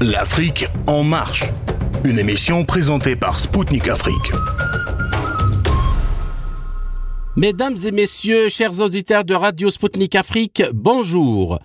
L'Afrique en marche. Une émission présentée par Spoutnik Afrique. Mesdames et messieurs, chers auditeurs de Radio Spoutnik Afrique, bonjour.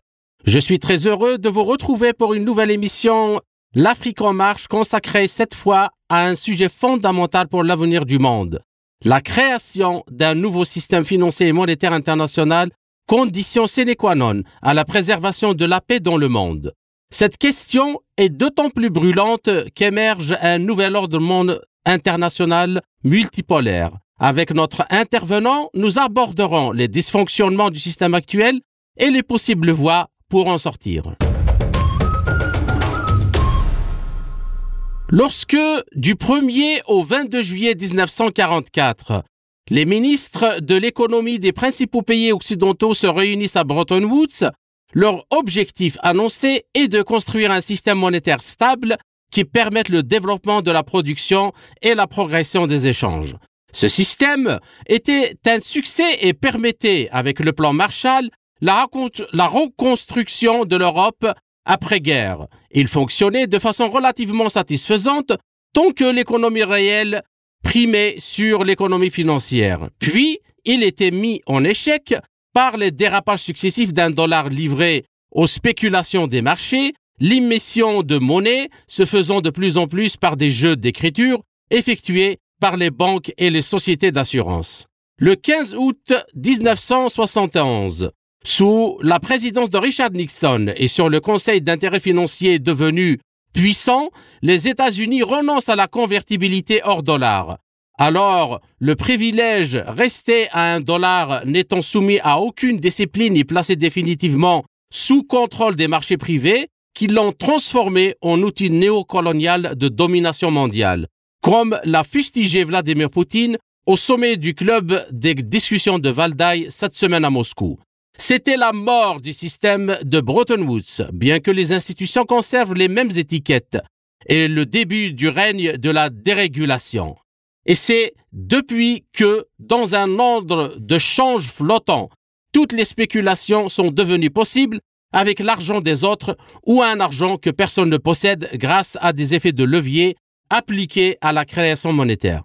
Je suis très heureux de vous retrouver pour une nouvelle émission L'Afrique en marche consacrée cette fois à un sujet fondamental pour l'avenir du monde. La création d'un nouveau système financier et monétaire international, condition sine qua non à la préservation de la paix dans le monde. Cette question est d'autant plus brûlante qu'émerge un nouvel ordre monde international multipolaire. Avec notre intervenant, nous aborderons les dysfonctionnements du système actuel et les possibles voies pour en sortir. Lorsque, du 1er au 22 juillet 1944, les ministres de l'économie des principaux pays occidentaux se réunissent à Bretton Woods, leur objectif annoncé est de construire un système monétaire stable qui permette le développement de la production et la progression des échanges. Ce système était un succès et permettait, avec le plan Marshall, la, reconstruction de l'Europe après-guerre. Il fonctionnait de façon relativement satisfaisante tant que l'économie réelle primait sur l'économie financière. Puis, il était mis en échec par les dérapages successifs d'un dollar livré aux spéculations des marchés, l'émission de monnaie se faisant de plus en plus par des jeux d'écriture effectués par les banques et les sociétés d'assurance. Le 15 août 1971, sous la présidence de Richard Nixon et sur le Conseil d'intérêt financier devenu puissant, les États-Unis renoncent à la convertibilité hors dollar. Alors, le privilège resté à un dollar n'étant soumis à aucune discipline et placé définitivement sous contrôle des marchés privés, qui l'ont transformé en outil néocolonial de domination mondiale, comme l'a fustigé Vladimir Poutine au sommet du club des discussions de Valdaï cette semaine à Moscou. C'était la mort du système de Bretton Woods, bien que les institutions conservent les mêmes étiquettes, et le début du règne de la dérégulation. Et c'est depuis que, dans un ordre de change flottant, toutes les spéculations sont devenues possibles avec l'argent des autres ou un argent que personne ne possède grâce à des effets de levier appliqués à la création monétaire.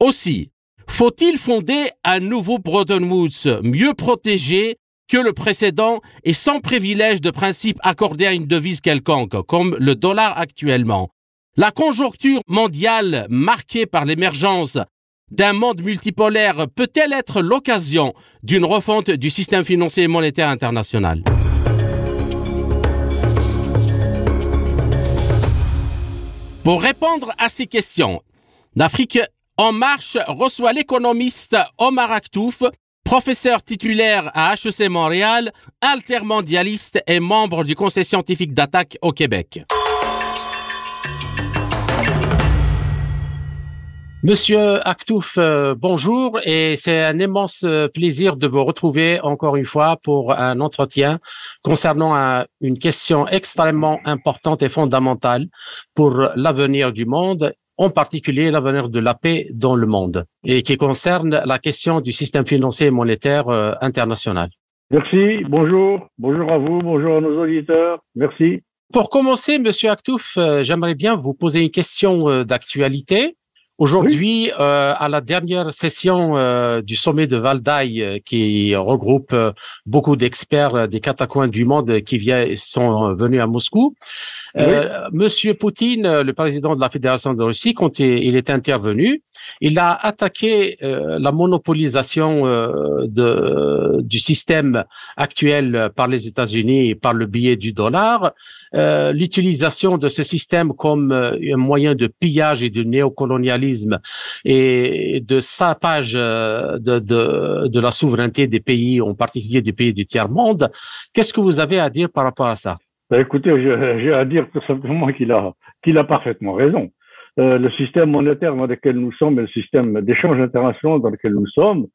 Aussi, faut-il fonder un nouveau Bretton Woods mieux protégé que le précédent et sans privilège de principe accordé à une devise quelconque, comme le dollar actuellement, la conjoncture mondiale marquée par l'émergence d'un monde multipolaire peut-elle être l'occasion d'une refonte du système financier et monétaire international? Pour répondre à ces questions, l'Afrique en marche reçoit l'économiste Omar Aktouf, professeur titulaire à HEC Montréal, altermondialiste et membre du Conseil scientifique d'attaque au Québec. Monsieur Aktouf, euh, bonjour et c'est un immense euh, plaisir de vous retrouver encore une fois pour un entretien concernant une question extrêmement importante et fondamentale pour l'avenir du monde, en particulier l'avenir de la paix dans le monde et qui concerne la question du système financier et monétaire euh, international. Merci, bonjour, bonjour à vous, bonjour à nos auditeurs, merci. Pour commencer, Monsieur Aktouf, j'aimerais bien vous poser une question d'actualité. Aujourd'hui, euh, à la dernière session euh, du sommet de Valdaï, euh, qui regroupe beaucoup d'experts des quatre coins du monde qui viennent, sont venus à Moscou, Monsieur Poutine, le président de la Fédération de Russie, quand il est intervenu, il a attaqué la monopolisation de, du système actuel par les États-Unis par le biais du dollar, l'utilisation de ce système comme un moyen de pillage et de néocolonialisme et de sapage euh, de, de, de la souveraineté des pays, en particulier des pays du tiers-monde. Qu'est-ce que vous avez à dire par rapport à ça? Ben Écoutez, j'ai à dire tout simplement qu'il a, qu'il a parfaitement raison. Euh, le système monétaire dans lequel nous sommes et le système d'échange international dans lequel nous sommes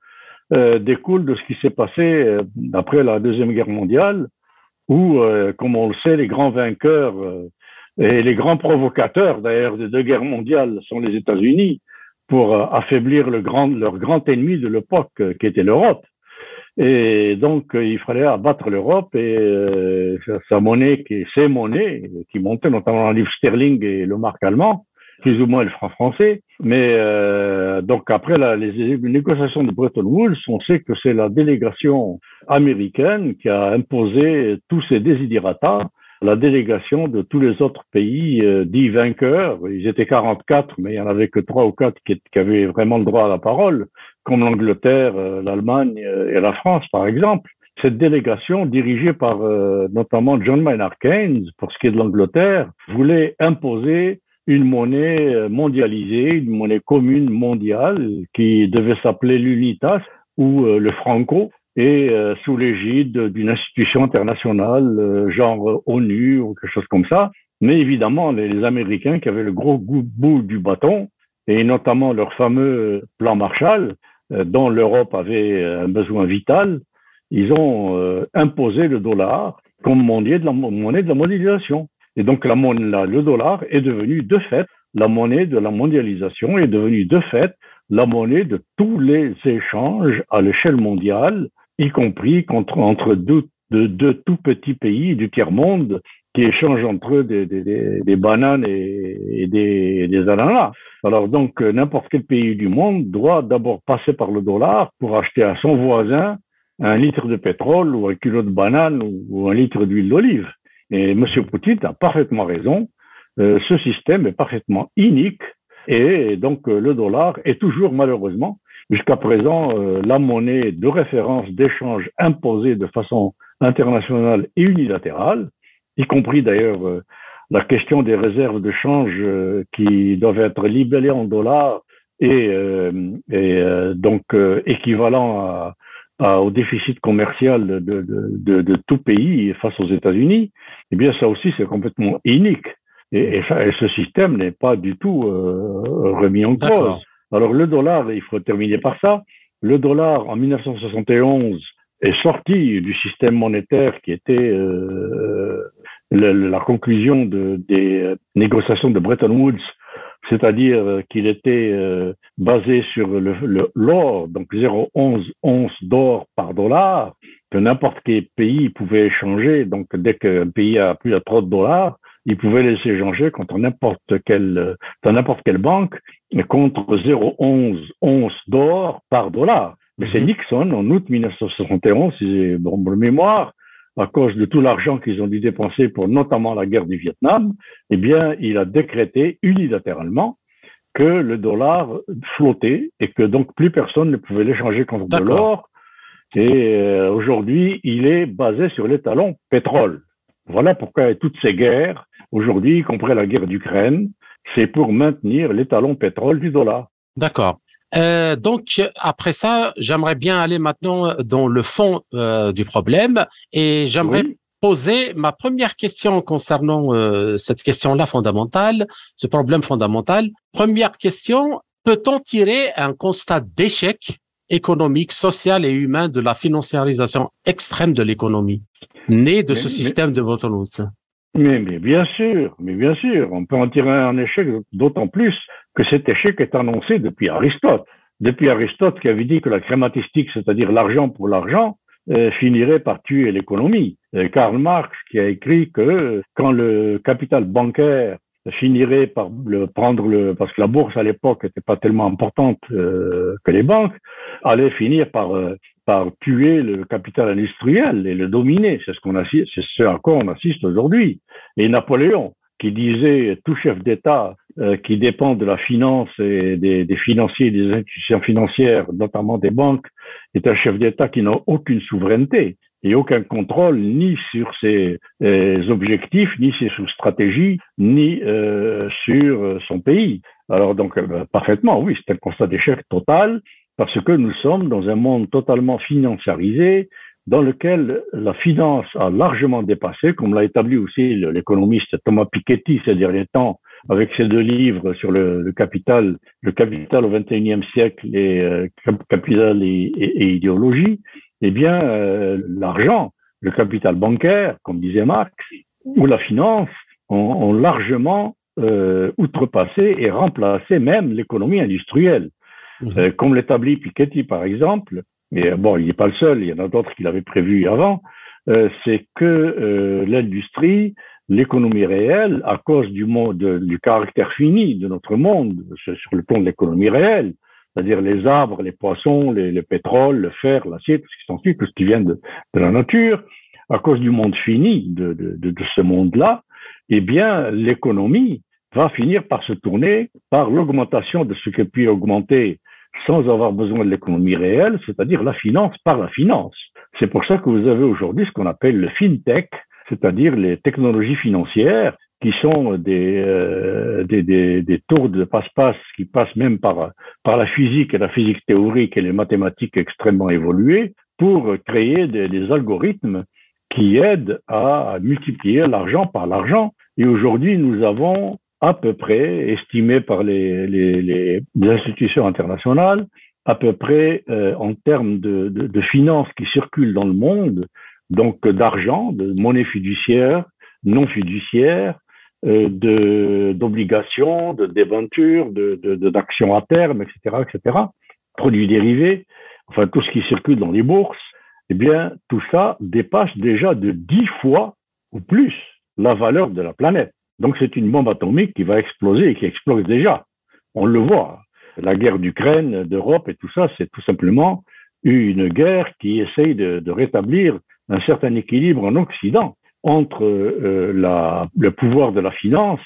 euh, découle de ce qui s'est passé euh, après la Deuxième Guerre mondiale, où, comme on le sait, les grands vainqueurs et les grands provocateurs, d'ailleurs, des deux guerres mondiales sont les États-Unis pour euh, affaiblir le grand, leur grand ennemi de l'époque, euh, qui était l'Europe. Et donc, il fallait abattre l'Europe et euh, sa monnaie, qui, ses monnaies, qui montaient notamment le livre sterling et le marque allemand, plus ou moins le franc français. Mais euh, donc après la, les, négociations de Bretton Woods, on sait que c'est la délégation américaine qui a imposé tous ces désiderata la délégation de tous les autres pays euh, dits vainqueurs. Ils étaient 44, mais il n'y en avait que trois ou quatre qui, qui, avaient vraiment le droit à la parole, comme l'Angleterre, euh, l'Allemagne euh, et la France, par exemple. Cette délégation, dirigée par notamment John Maynard Keynes, pour ce qui est de l'Angleterre, voulait imposer une monnaie euh, mondialisée, une monnaie commune mondiale qui devait s'appeler l'UNITAS ou euh, le Franco et euh, sous l'égide d'une institution internationale genre ONU ou quelque chose comme ça. Mais évidemment, les, Américains qui avaient le gros bout du bâton et notamment leur fameux plan Marshall dont l'Europe avait un besoin vital, ils ont imposé le dollar comme monnaie de la, monnaie de la mondialisation. Et donc la, le dollar est devenu de fait la monnaie de la mondialisation, est devenu de fait la monnaie de tous les échanges à l'échelle mondiale, y compris contre, entre deux, de, tout petits pays du tiers-monde qui échangent entre eux des, bananes et, des, des, ananas. Alors donc, n'importe quel pays du monde doit d'abord passer par le dollar pour acheter à son voisin un litre de pétrole ou un kilo de banane ou un litre d'huile d'olive. Et M. Poutine a parfaitement raison. Euh, ce système est parfaitement inique et donc euh, le dollar est toujours malheureusement jusqu'à présent euh, la monnaie de référence d'échange imposée de façon internationale et unilatérale, y compris d'ailleurs la question des réserves de change qui doivent être libellées en dollars et, et donc équivalent à, au déficit commercial de, de, de, de, tout pays face aux États-Unis, eh bien ça aussi c'est complètement unique. Et, et, ce système n'est pas du tout euh, remis en cause. Alors le dollar, il faut terminer par ça. Le dollar en 1971 est sorti du système monétaire qui était euh, la conclusion de, des négociations de Bretton Woods c'est-à-dire euh, qu'il était euh, basé sur l'or, donc 0,11 once d'or par dollar, que n'importe quel pays pouvait échanger. Donc, dès qu'un pays a plus de 30 dollars, il pouvait les échanger contre n'importe quelle, dans n'importe quelle banque, contre 0,11 once d'or par dollar. Mais c'est mhm. Nixon, en août 1971, si j'ai bon mémoire, à cause de tout l'argent qu'ils ont dû dépenser pour notamment la guerre du Vietnam, eh bien, il a décrété unilatéralement que le dollar flottait et que donc plus personne ne pouvait l'échanger contre de l'or. Et euh, aujourd'hui, il est basé sur l'étalon pétrole. Voilà pourquoi toutes ces guerres, aujourd'hui, y compris la guerre d'Ukraine, c'est pour maintenir l'étalon pétrole du dollar. D'accord. Euh, donc après ça, j'aimerais bien aller maintenant dans le fond euh, du problème et j'aimerais poser ma première question concernant euh, cette question-là fondamentale, ce problème fondamental. Première question, peut-on tirer un constat d'échec économique, social et humain de la financiarisation extrême de l'économie, née de ce système de Bretton mais, mais, bien sûr, mais bien sûr, on peut en tirer un échec, d'autant plus que cet échec est annoncé depuis Aristote. Depuis Aristote qui avait dit que la crématistique, c'est-à-dire l'argent pour l'argent, euh, finirait par tuer l'économie. Karl Marx qui a écrit que quand le capital bancaire finirait par le prendre le parce que la bourse à l'époque n'était pas tellement importante euh, que les banques allait finir par euh, par tuer le capital industriel et le dominer. C'est ce qu'on assiste, c'est ce à quoi on assiste aujourd'hui. Et Napoléon, qui disait tout chef d'État euh, qui dépend de la finance et des, des, financiers des institutions financières, notamment des banques, est un chef d'État qui n'a aucune souveraineté et aucun contrôle ni sur ses euh, objectifs, ni sur ses stratégies, ni euh, sur son pays. Alors donc parfaitement, oui, c'est un constat d'échec total parce que nous sommes dans un monde totalement financiarisé, dans lequel la finance a largement dépassé, comme l'a établi aussi l'économiste Thomas Piketty ces derniers temps, avec ses deux livres sur le, capital, le capital au XXIe siècle et euh, capital et, idéologie, eh bien, euh, l'argent, le capital bancaire, comme disait Marx, ou la finance ont, largement euh, outrepassé et remplacé même l'économie industrielle. Mhm. Euh, comme l'établit Piketty, par exemple, et bon, il n'est pas le seul, il y en a d'autres qui l'avaient prévu avant, euh, c'est que euh, l'industrie, l'économie réelle, à cause du, monde, du caractère fini de notre monde, sur le plan de l'économie réelle, c'est-à-dire les arbres, les poissons, les, le pétrole, le fer, l'acier, tout ce qui s'ensuit, tout ce qui vient de, de, la nature, à cause du monde fini de, de, de ce monde-là, eh bien, l'économie va finir par se tourner par l'augmentation de ce qui peut augmenter sans avoir besoin de l'économie réelle, c'est-à-dire la finance par la finance. C'est pour ça que vous avez aujourd'hui ce qu'on appelle le fintech, c'est-à-dire les technologies financières qui sont des, euh, des, des, des, tours de passe-passe qui passent même par, par la physique et la physique théorique et les mathématiques extrêmement évoluées pour créer des algorithmes qui aident à multiplier l'argent par l'argent. Et aujourd'hui, nous avons à peu près, estimé par les, institutions internationales, à peu près euh, en termes de, de, de, finances qui circulent dans le monde, donc d'argent, de monnaie fiduciaire, non fiduciaire, euh, d'obligations, de débentures, de, d'actions à terme, etc., etc., produits dérivés, enfin tout ce qui circule dans les bourses, eh bien tout ça dépasse déjà de dix fois ou plus la valeur de la planète. Donc c'est une bombe atomique qui va exploser et qui explose déjà. On le voit. La guerre d'Ukraine, d'Europe et tout ça, c'est tout simplement une guerre qui essaye de, rétablir un certain équilibre en Occident entre euh, le pouvoir de la finance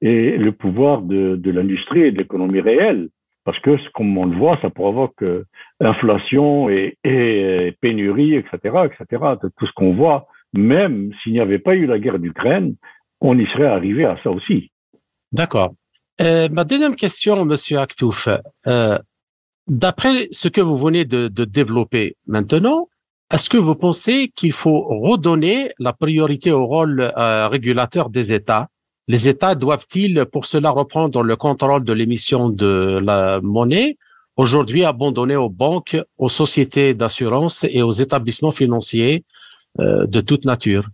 et le pouvoir de, l'industrie et de l'économie réelle. Parce que, comme on le voit, ça provoque euh, inflation et, et, pénurie, etc., etc., tout ce qu'on voit. Même s'il n'y avait pas eu la guerre d'Ukraine, on y serait arrivé à ça aussi. D'accord. Euh, ma deuxième question, Monsieur Aktouf, euh, d'après ce que vous venez de, développer maintenant, est-ce que vous pensez qu'il faut redonner la priorité au rôle euh, régulateur des États? Les États doivent-ils pour cela reprendre le contrôle de l'émission de la monnaie, aujourd'hui abandonné aux banques, aux sociétés d'assurance et aux établissements financiers euh, de toute nature?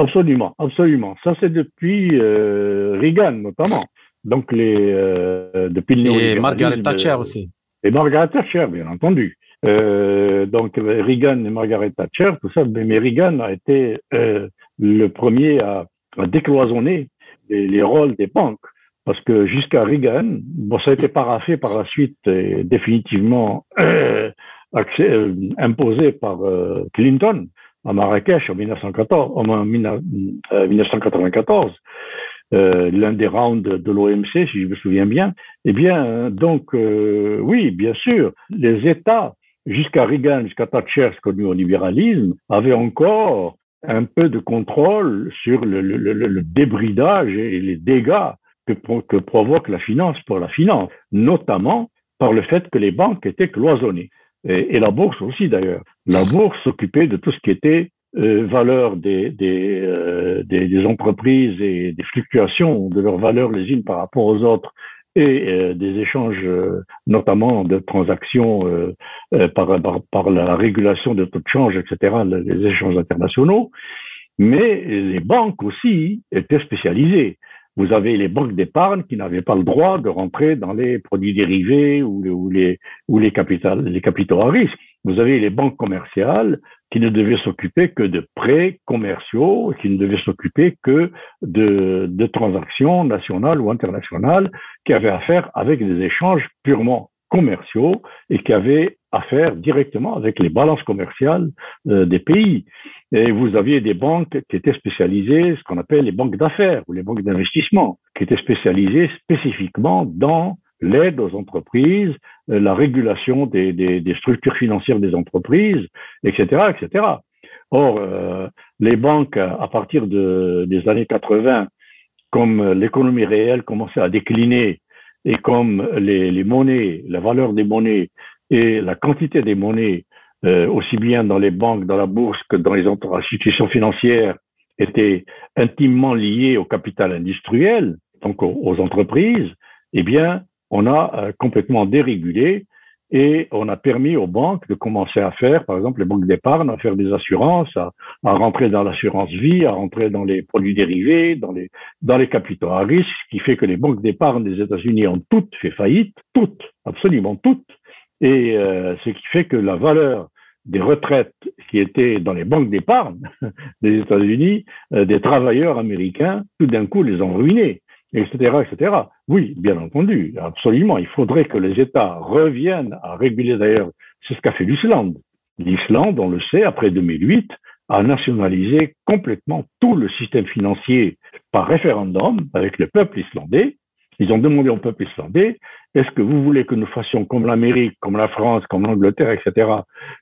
Absolument, absolument. Ça, c'est depuis euh, Reagan, notamment. Donc, les, euh, depuis le Et Margaret Thatcher aussi. Et Margaret Thatcher, bien entendu. Euh, donc, Reagan et Margaret Thatcher, tout ça. Mais Reagan a été euh, le premier à, à décloisonner les, les, rôles des banques. Parce que jusqu'à Reagan, bon, ça a été paraffé par la suite et définitivement euh, accès, euh, imposé par Clinton à Marrakech en, 1914, en 1994, euh, l'un des rounds de l'OMC, si je me souviens bien. Eh bien, donc, euh, oui, bien sûr, les États, jusqu'à Reagan, jusqu'à Thatcher, ce connu au libéralisme, avaient encore un peu de contrôle sur le, débridage et les dégâts que provoque la finance pour la finance, notamment par le fait que les banques étaient cloisonnées et, la bourse aussi d'ailleurs. La bourse s'occupait de tout ce qui était euh, valeur des, des, euh, des, des, entreprises et des fluctuations de leurs valeurs les unes par rapport aux autres et euh, des échanges notamment de transactions par, par, par, la régulation de taux de change, etc., les échanges internationaux. Mais les banques aussi étaient spécialisées. Vous avez les banques d'épargne qui n'avaient pas le droit de rentrer dans les produits dérivés ou, les capitaux à risque. Vous avez les banques commerciales qui ne devaient s'occuper que de prêts commerciaux, qui ne devaient s'occuper que de, de, transactions nationales ou internationales qui avaient affaire avec des échanges purement commerciaux et qui avaient affaire directement avec les balances commerciales euh, des pays. Et vous aviez des banques qui étaient spécialisées, ce qu'on appelle les banques d'affaires ou les banques d'investissement, qui étaient spécialisées spécifiquement dans l'aide aux entreprises, euh, la régulation des, des, des, structures financières des entreprises, etc., etc. Or, euh, les banques, à partir de, des années 80, comme l'économie réelle commençait à décliner et comme les, les, monnaies, la valeur des monnaies et la quantité des monnaies euh, aussi bien dans les banques, dans la bourse que dans les institutions financières, étaient intimement liées au capital industriel, donc aux, aux entreprises, eh bien, on a euh, complètement dérégulé et on a permis aux banques de commencer à faire, par exemple, les banques d'épargne, à faire des assurances, à, à rentrer dans l'assurance vie, à rentrer dans les produits dérivés, dans les, dans les capitaux à risque, ce qui fait que les banques d'épargne des États-Unis ont toutes fait faillite, toutes, absolument toutes, Et euh, ce qui fait que la valeur des retraites qui étaient dans les banques d'épargne des États-Unis, euh, des travailleurs américains, tout d'un coup les ont ruinés, etc., etc. Oui, bien entendu, absolument. Il faudrait que les États reviennent à réguler d'ailleurs. C'est ce qu'a fait l'Islande. L'Islande, on le sait, après 2008, a nationalisé complètement tout le système financier par référendum avec le peuple islandais. Ils ont demandé au peuple islandais, est-ce que vous voulez que nous fassions comme l'Amérique, comme la France, comme l'Angleterre, etc.,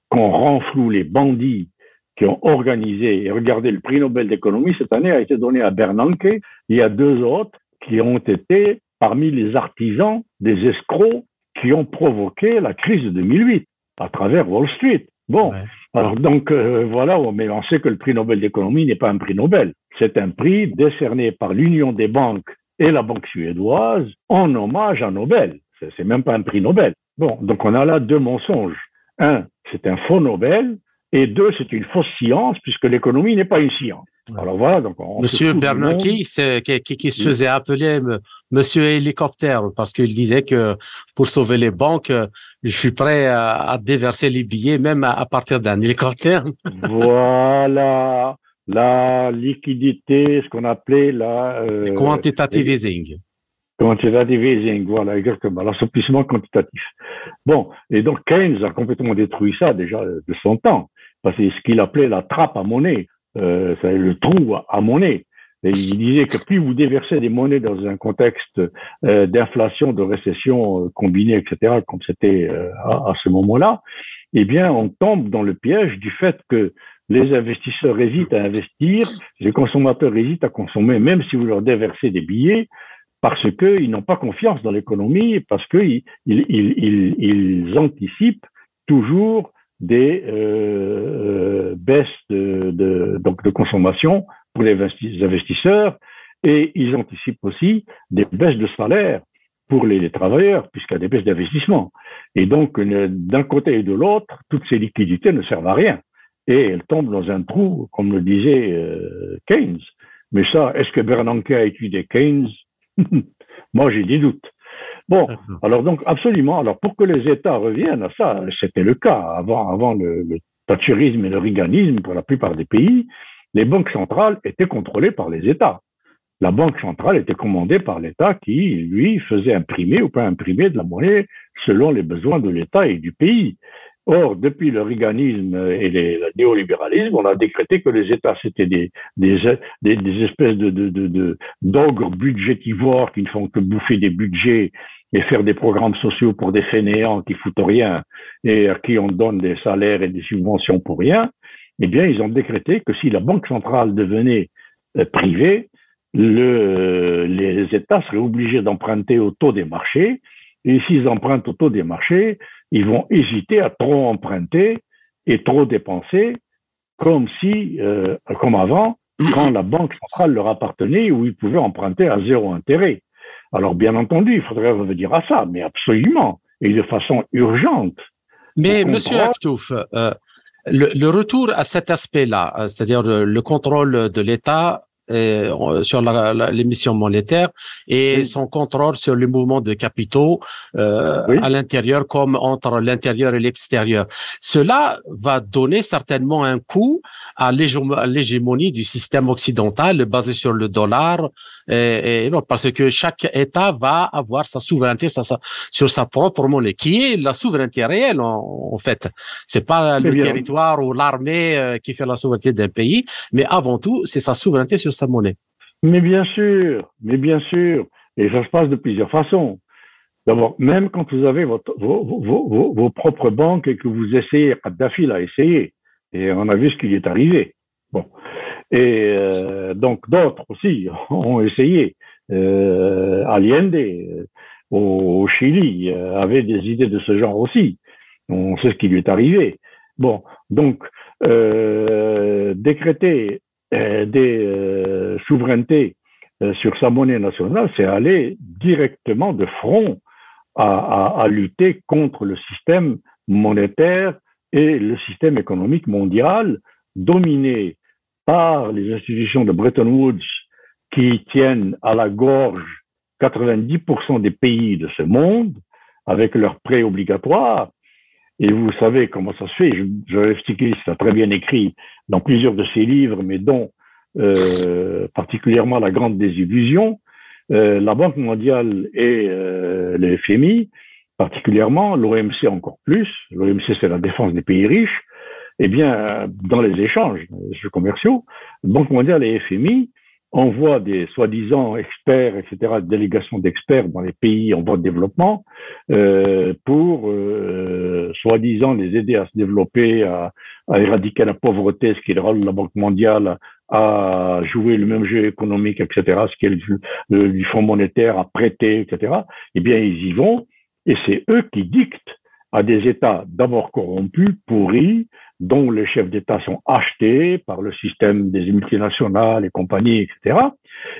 qu'on renfloue les bandits qui ont organisé, et regardez, le prix Nobel d'économie cette année a été donné à Bernanke, il y a deux autres qui ont été parmi les artisans des escrocs qui ont provoqué la crise de 2008 à travers Wall Street. Bon, alors donc euh, voilà, mais on sait que le prix Nobel d'économie n'est pas un prix Nobel. C'est un prix décerné par l'Union des banques et la banque suédoise en hommage à Nobel. C'est même pas un prix Nobel. Bon, donc on a là deux mensonges. Un, c'est un faux Nobel, et deux, c'est une fausse science puisque l'économie n'est pas une science. Alors voilà, donc Monsieur Bernanke, qui, qui, se faisait appeler Monsieur hélicoptère parce qu'il disait que pour sauver les banques, je suis prêt à, déverser les billets même à, partir d'un hélicoptère. voilà la liquidité, ce qu'on appelait la euh, quantitative easing. Quantitative easing, voilà exactement, l'assouplissement quantitatif. Bon, et donc Keynes a complètement détruit ça déjà de son temps, parce que ce qu'il appelait la trappe à monnaie euh, le trou à monnaie. Et il disait que plus vous déversez des monnaies dans un contexte euh, d'inflation, de récession euh, combinée, etc., comme c'était euh, à, ce moment-là, eh bien, on tombe dans le piège du fait que les investisseurs hésitent à investir, les consommateurs hésitent à consommer, même si vous leur déversez des billets, parce qu'ils n'ont pas confiance dans l'économie, parce qu'ils ils, anticipent toujours des euh, baisses de, consommation pour les investisseurs et ils anticipent aussi des baisses de salaire pour les, travailleurs puisqu'il y a des baisses d'investissement. Et donc, d'un côté et de l'autre, toutes ces liquidités ne servent à rien et elles tombent dans un trou, comme le disait euh, Keynes. Mais ça, est-ce que Bernanke a étudié Keynes? Moi, j'ai des doutes. Bon, alors donc absolument. Alors pour que les États reviennent à ça, c'était le cas avant, avant le, le thatcherisme et le riganisme pour la plupart des pays, les banques centrales étaient contrôlées par les États. La banque centrale était commandée par l'État qui, lui, faisait imprimer ou pas imprimer de la monnaie selon les besoins de l'État et du pays. Or, depuis le riganisme et le néolibéralisme, on a décrété que les États, c'était des, des, des, espèces de, de, de, d'ogres budgétivores qui ne font que bouffer des budgets et faire des programmes sociaux pour des fainéants qui foutent rien et à qui on donne des salaires et des subventions pour rien, eh bien, ils ont décrété que si la Banque centrale devenait euh, privée, le, les États seraient obligés d'emprunter au taux des marchés. Et s'ils empruntent au taux des marchés, ils vont hésiter à trop emprunter et trop dépenser, comme si, euh, comme avant, quand la Banque centrale leur appartenait, où ils pouvaient emprunter à zéro intérêt. Alors, bien entendu, il faudrait revenir à ça, mais absolument, et de façon urgente. Mais, Monsieur Aktouf, euh, le, retour à cet aspect-là, euh, c'est-à-dire le, contrôle de l'État euh, sur l'émission monétaire et son contrôle sur les mouvements de capitaux euh, à l'intérieur comme entre l'intérieur et l'extérieur. Cela va donner certainement un coup à l'hégémonie du système occidental basé sur le dollar et, et parce que chaque État va avoir sa souveraineté sur sa propre monnaie, qui est la souveraineté réelle en, en fait. C'est pas le territoire ou l'armée euh, qui fait la souveraineté d'un pays, mais avant tout, c'est sa souveraineté sur sa monnaie. Mais bien sûr, mais bien sûr. Et ça se passe de plusieurs façons. D'abord, même quand vous avez votre, vos, vos, vos, propres banques et que vous essayez, Kadhafi l'a essayé, et on a vu ce qui est arrivé. Bon. Et euh, donc d'autres aussi ont essayé. Euh, Allende euh, au, Chili euh, avait des idées de ce genre aussi. On sait ce qui lui est arrivé. Bon, donc euh, décréter euh, des souverainetés sur sa monnaie nationale, c'est aller directement de front à, à, lutter contre le système monétaire et le système économique mondial dominé par les institutions de Bretton Woods qui tiennent à la gorge 90% des pays de ce monde avec leurs prêts obligatoires Et vous savez comment ça se fait. Je, expliqué, ça très bien écrit dans plusieurs de ses livres, mais dont euh, particulièrement La Grande Désillusion. Euh, la Banque mondiale et euh, le FMI, particulièrement l'OMC encore plus, l'OMC c'est la défense des pays riches, eh bien, dans les échanges commerciaux, Banque mondiale et FMI envoie des soi-disant experts, etc., délégations d'experts dans les pays en voie de développement euh, pour euh, soi-disant les aider à se développer, à, éradiquer la pauvreté, ce qui est le rôle de la Banque mondiale, à jouer le même jeu économique, etc., ce qui est le, Fonds monétaire, à prêter, etc. Eh bien, ils y vont et c'est eux qui dictent à des États d'abord corrompus, pourris, dont les chefs d'État sont achetés par le système des multinationales et compagnies, etc.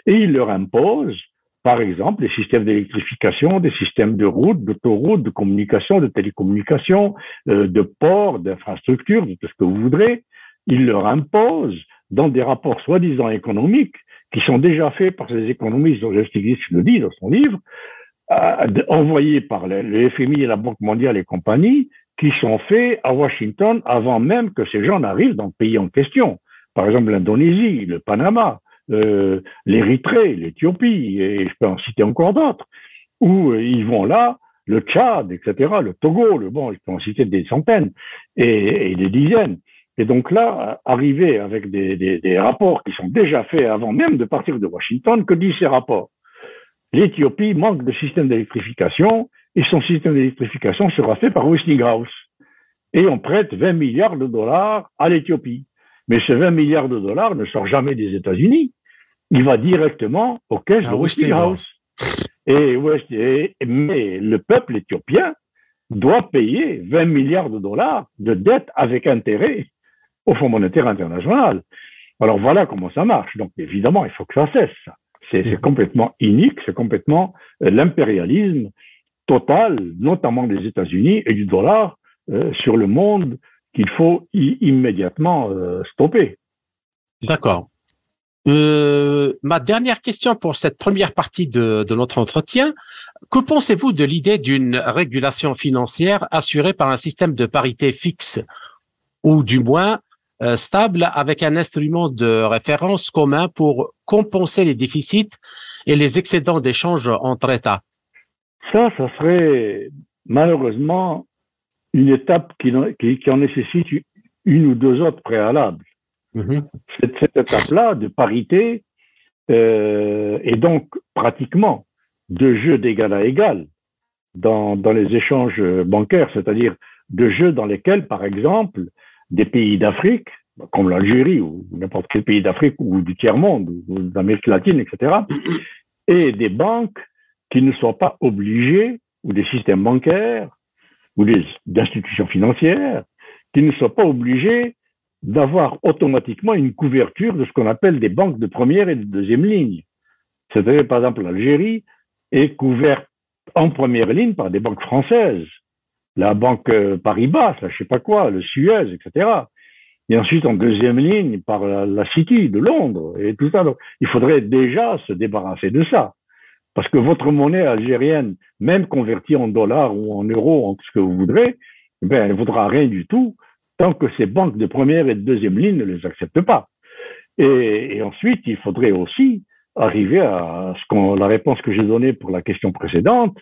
Et ils leur imposent, par exemple, des systèmes d'électrification, des systèmes de routes, d'autoroutes, de communication, de télécommunications, euh, de ports, d'infrastructures, de tout ce que vous voudrez. Ils leur imposent, dans des rapports soi-disant économiques, qui sont déjà faits par ces économistes dont Justice le dit dans son livre, euh, envoyés par le FMI et la Banque mondiale et compagnie, qui sont faits à Washington avant même que ces gens n'arrivent dans le pays en question. Par exemple, l'Indonésie, le Panama, euh, l'Érythrée, l'Éthiopie, et je peux en citer encore d'autres, où euh, ils vont là, le Tchad, etc., le Togo, le bon, je peux en citer des centaines et, des dizaines. Et donc là, arriver avec des, des, des, rapports qui sont déjà faits avant même de partir de Washington, que disent ces rapports? L'Éthiopie manque de système d'électrification, et son système d'électrification sera fait par Westinghouse. Et on prête 20 milliards de dollars à l'Éthiopie. Mais ce 20 milliards de dollars ne sort jamais des États-Unis. Il va directement aux caisses de Westinghouse. Et, mais le peuple éthiopien doit payer 20 milliards de dollars de dettes avec intérêt au Fonds monétaire international. Alors voilà comment ça marche. Donc évidemment, il faut que ça cesse. C'est mmh. complètement inique, c'est complètement euh, l'impérialisme total, notamment des États-Unis et du dollar, euh, sur le monde qu'il faut immédiatement euh, stopper. D'accord. Euh, ma dernière question pour cette première partie de, de notre entretien, que pensez-vous de l'idée d'une régulation financière assurée par un système de parité fixe ou du moins stable avec un instrument de référence commun pour compenser les déficits et les excédents d'échange entre États? Ça, ça serait malheureusement une étape qui, qui, en nécessite une ou deux autres préalables. Mm-hmm. Cette, cette étape-là de parité euh, est donc pratiquement de jeu d'égal à égal dans, dans les échanges bancaires, c'est-à-dire de jeux dans lesquels, par exemple, des pays d'Afrique, comme l'Algérie ou n'importe quel pays d'Afrique ou du tiers-monde ou d'Amérique latine, etc., et des banques qu'ils ne soient pas obligés, ou des systèmes bancaires, ou des institutions financières, qu'ils ne soient pas obligés d'avoir automatiquement une couverture de ce qu'on appelle des banques de première et de deuxième ligne. C'est-à-dire, par exemple, l'Algérie est couverte en première ligne par des banques françaises, la banque euh, Paribas, là, je sais pas quoi, le Suez, etc. Et ensuite, en deuxième ligne, par la, City de Londres et tout ça. Il faudrait déjà se débarrasser de ça. Parce que votre monnaie algérienne, même convertie en dollars ou en euros, en ce que vous voudrez, eh ben, elle ne vaudra rien du tout tant que ces banques de première et de deuxième ligne ne les acceptent pas. Et, ensuite, il faudrait aussi arriver à ce qu'on, la réponse que j'ai donnée pour la question précédente,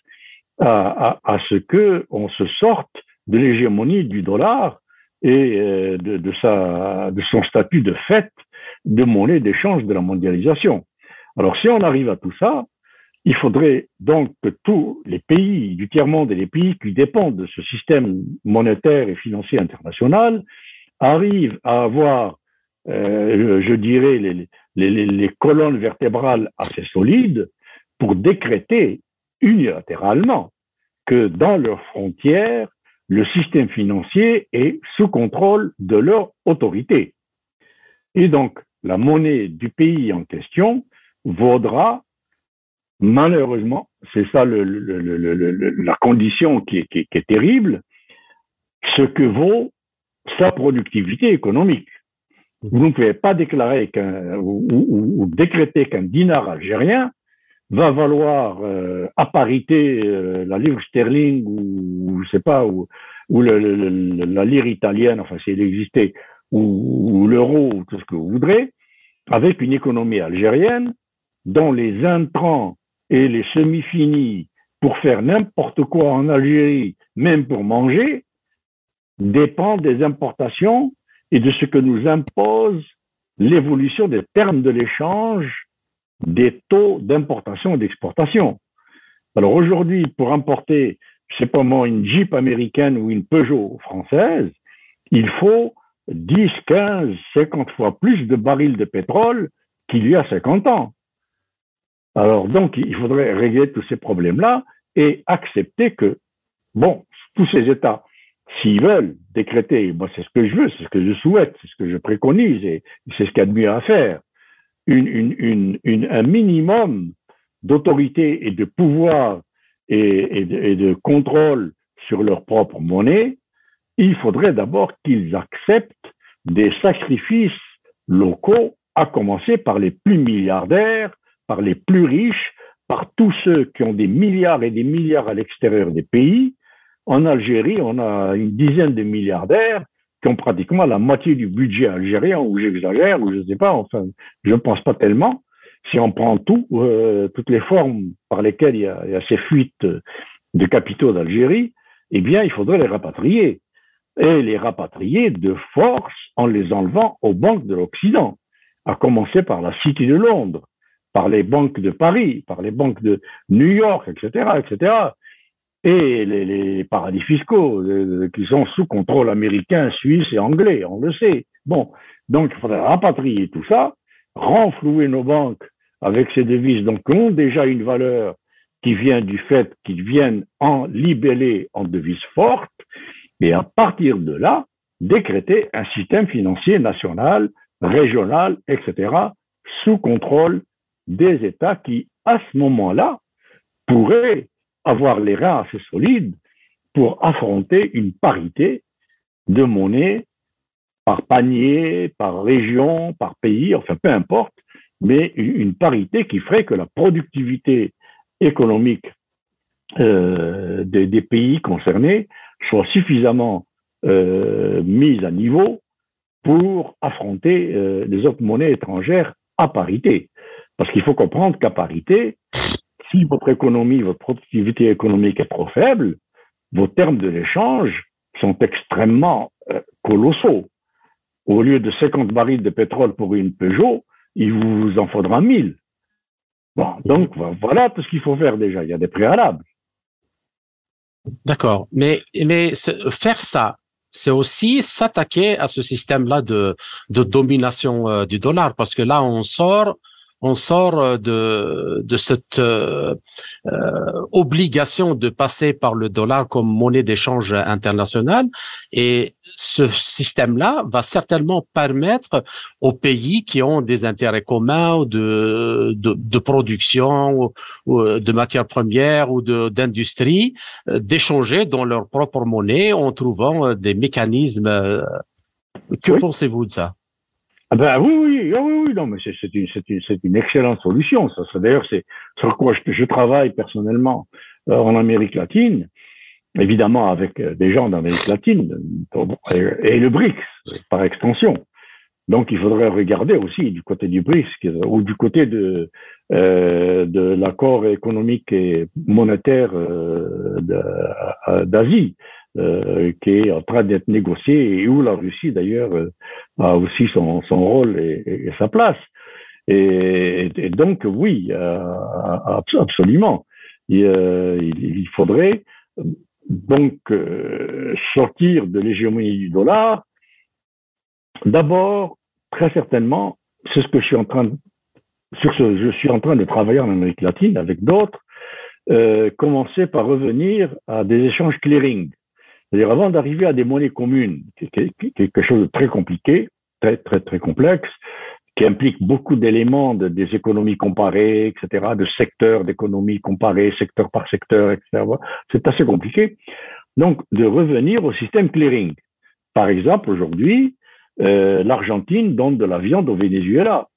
à, ce que on se sorte de l'hégémonie du dollar et euh, de, de, sa, de son statut de fait de monnaie d'échange de la mondialisation. Alors, si on arrive à tout ça, il faudrait donc que tous les pays du tiers-monde et les pays qui dépendent de ce système monétaire et financier international arrivent à avoir, euh, je dirais, les, colonnes vertébrales assez solides pour décréter unilatéralement que dans leurs frontières, le système financier est sous contrôle de leur autorité. Et donc, la monnaie du pays en question vaudra malheureusement, c'est ça le, le, le, la condition qui est, qui, est, terrible, ce que vaut sa productivité économique. Vous ne pouvez pas déclarer qu'un ou, ou, décréter qu'un dinar algérien va valoir euh, à parité euh, la livre sterling ou je sais pas ou ou la lire italienne, enfin si elle existait, ou, l'euro, ou tout ce que vous voudrez, avec une économie algérienne dont les intrants et les semi-finis pour faire n'importe quoi en Algérie, même pour manger, dépendent des importations et de ce que nous impose l'évolution des termes de l'échange des taux d'importation et d'exportation. Alors aujourd'hui, pour importer, je sais pas moi, une Jeep américaine ou une Peugeot française, il faut 10, 15, 50 fois plus de barils de pétrole qu'il y a 50 ans. Alors donc, il faudrait régler tous ces problèmes-là et accepter que, bon, tous ces États, s'ils veulent décréter, moi c'est ce que je veux, c'est ce que je souhaite, c'est ce que je préconise et c'est ce qu'il y a de mieux à faire, un minimum d'autorité et de pouvoir et, de, contrôle sur leur propre monnaie, il faudrait d'abord qu'ils acceptent des sacrifices locaux, à commencer par les plus milliardaires, par les plus riches, par tous ceux qui ont des milliards et des milliards à l'extérieur des pays. En Algérie, on a une dizaine de milliardaires qui ont pratiquement la moitié du budget algérien, ou j'exagère, ou je ne sais pas, enfin, je ne pense pas tellement. Si on prend tout, euh, toutes les formes par lesquelles il y, a, il y a ces fuites de capitaux d'Algérie, eh bien, il faudrait les rapatrier. Et les rapatrier de force en les enlevant aux banques de l'Occident, à commencer par la City de Londres, par les banques de Paris, par les banques de New York, etc., etc et les, paradis fiscaux euh, qui sont sous contrôle américain, suisse et anglais, on le sait. Bon, donc il faudrait rapatrier tout ça, renflouer nos banques avec ces devises donc qui ont déjà une valeur qui vient du fait qu'ils viennent en libellé en devises fortes, et à partir de là, décréter un système financier national, régional, etc., sous contrôle des États qui, à ce moment-là, pourraient avoir les reins assez solides pour affronter une parité de monnaie par panier, par région, par pays, enfin peu importe, mais une parité qui ferait que la productivité économique euh, des, pays concernés soit suffisamment euh, mise à niveau pour affronter euh, les autres monnaies étrangères à parité. Parce qu'il faut comprendre qu'à parité, si votre économie, votre productivité économique est trop faible, vos termes de l'échange sont extrêmement euh, colossaux. Au lieu de 50 barils de pétrole pour une Peugeot, il vous en faudra 1000. Bon, donc voilà tout ce qu'il faut faire déjà. Il y a des préalables. D'accord. Mais, mais faire ça, c'est aussi s'attaquer à ce système-là de, de domination euh, du dollar, parce que là, on sort on sort euh, de, de cette euh, euh, obligation de passer par le dollar comme monnaie d'échange internationale et ce système-là va certainement permettre aux pays qui ont des intérêts communs de, de, de production ou, de matières premières ou d'industrie d'échanger dans leur propre monnaie en trouvant des mécanismes. Que pensez-vous de ça? Ah ben oui, oui, oui, oui, non, mais c'est une, une, une, excellente solution. Ça, ça d'ailleurs, c'est sur quoi je, travaille personnellement euh, en Amérique latine, évidemment avec euh, des gens d'Amérique latine et, le BRICS par extension. Donc, il faudrait regarder aussi du côté du BRICS ou du côté de euh, de l'accord économique et monétaire euh, d'Asie. Euh, qui est en train d'être négocié et où la Russie d'ailleurs euh, a aussi son, son rôle et, sa place. Et, donc oui, euh, absolument. Il, faudrait donc sortir de l'hégémonie du dollar. D'abord, très certainement, c'est ce que je suis en train de, sur ce, je suis en train de travailler en Amérique latine avec d'autres, commencer par revenir à des échanges clearing. C'est-à-dire avant d'arriver à des monnaies communes, quelque chose de très compliqué, très très très complexe, qui implique beaucoup d'éléments de, des économies comparées, etc., de secteurs d'économie comparées, secteur par secteur, etc. C'est assez compliqué. Donc, de revenir au système clearing. Par exemple, aujourd'hui, euh, l'Argentine donne de la viande au Venezuela.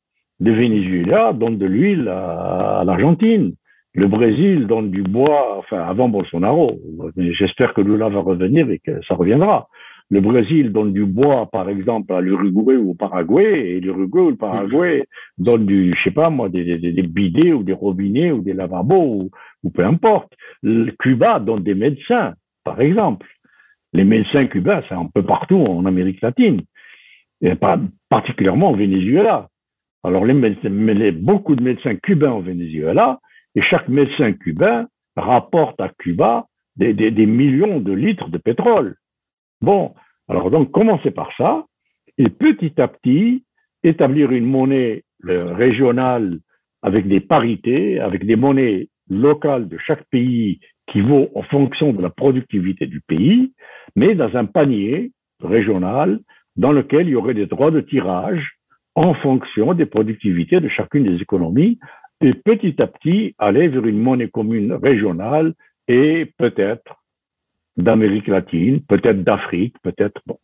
Le Venezuela donne de l'huile à l'Argentine. Le Brésil donne du bois, enfin avant Bolsonaro, j'espère que Lula va revenir et que ça reviendra. Le Brésil donne du bois, par exemple, à l'Uruguay ou au Paraguay, et l'Uruguay ou le Paraguay donne du, je sais pas moi, des, des, des bidets ou des robinets ou des lavabos ou, peu importe. Le Cuba donne des médecins, par exemple. Les médecins cubains, c'est un peu partout en Amérique latine, et pas particulièrement au Venezuela. Alors, les, les, beaucoup de médecins cubains au Venezuela, et chaque médecin cubain rapporte à Cuba des, millions de litres de pétrole. Bon, alors donc commencer par ça, et petit à petit établir une monnaie euh, régionale avec des parités, avec des monnaies locales de chaque pays qui vaut en fonction de la productivité du pays, mais dans un panier régional dans lequel il y aurait des droits de tirage en fonction des productivités de chacune des économies, et petit à petit aller vers une monnaie commune régionale et peut-être d'Amérique latine, peut-être d'Afrique, peut-être. Bon.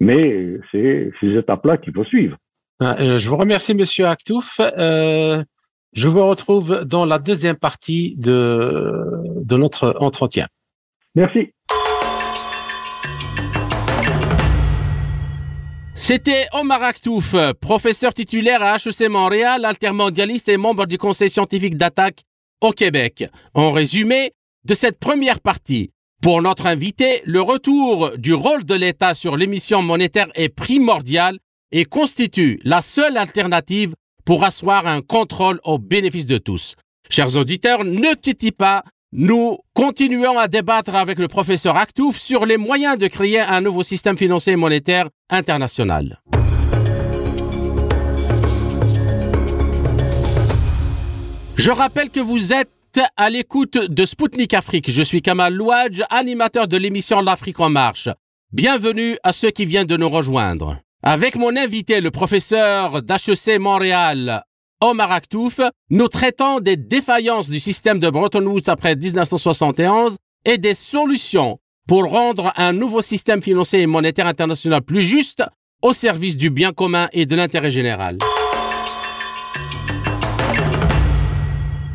Mais c'est ces étapes-là qu'il faut suivre. Ah, euh, je vous remercie, Monsieur Aktouf. Euh, je vous retrouve dans la deuxième partie de, de notre entretien. Merci. C'était Omar Aktouf, professeur titulaire à HEC Montréal, altermondialiste et membre du conseil scientifique d'attaque au Québec. En résumé de cette première partie, pour notre invité, le retour du rôle de l'État sur l'émission monétaire est primordial et constitue la seule alternative pour asseoir un contrôle au bénéfice de tous. Chers auditeurs, ne quittez pas. Nous continuons à débattre avec le professeur Aktouf sur les moyens de créer un nouveau système financier et monétaire international. Je rappelle que vous êtes à l'écoute de Spoutnik Afrique. Je suis Kamal Louadj, animateur de l'émission L'Afrique en marche. Bienvenue à ceux qui viennent de nous rejoindre. Avec mon invité, le professeur d'HEC Montréal, Omar Aktouf, nous traitons des défaillances du système de Bretton Woods après 1971 et des solutions pour rendre un nouveau système financier et monétaire international plus juste au service du bien commun et de l'intérêt général.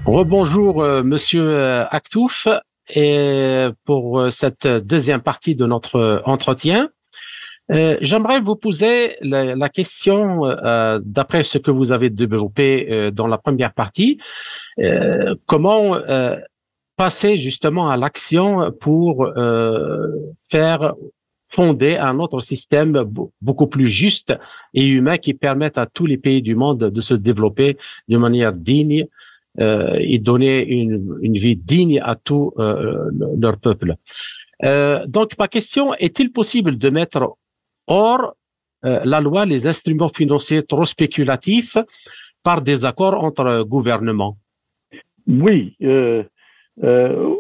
Rebonjour, euh, monsieur euh, Aktouf, et pour euh, cette deuxième partie de notre entretien. J'aimerais vous poser la, question, d'après ce que vous avez développé dans la première partie, comment passer justement à l'action pour faire fonder un autre système beaucoup plus juste et humain qui permette à tous les pays du monde de se développer de manière digne euh, et donner une, une, vie digne à tout euh, leur peuple. Euh, donc, ma question, est-il possible de mettre hors la loi les instruments financiers trop spéculatifs par des accords entre gouvernements Oui. Euh,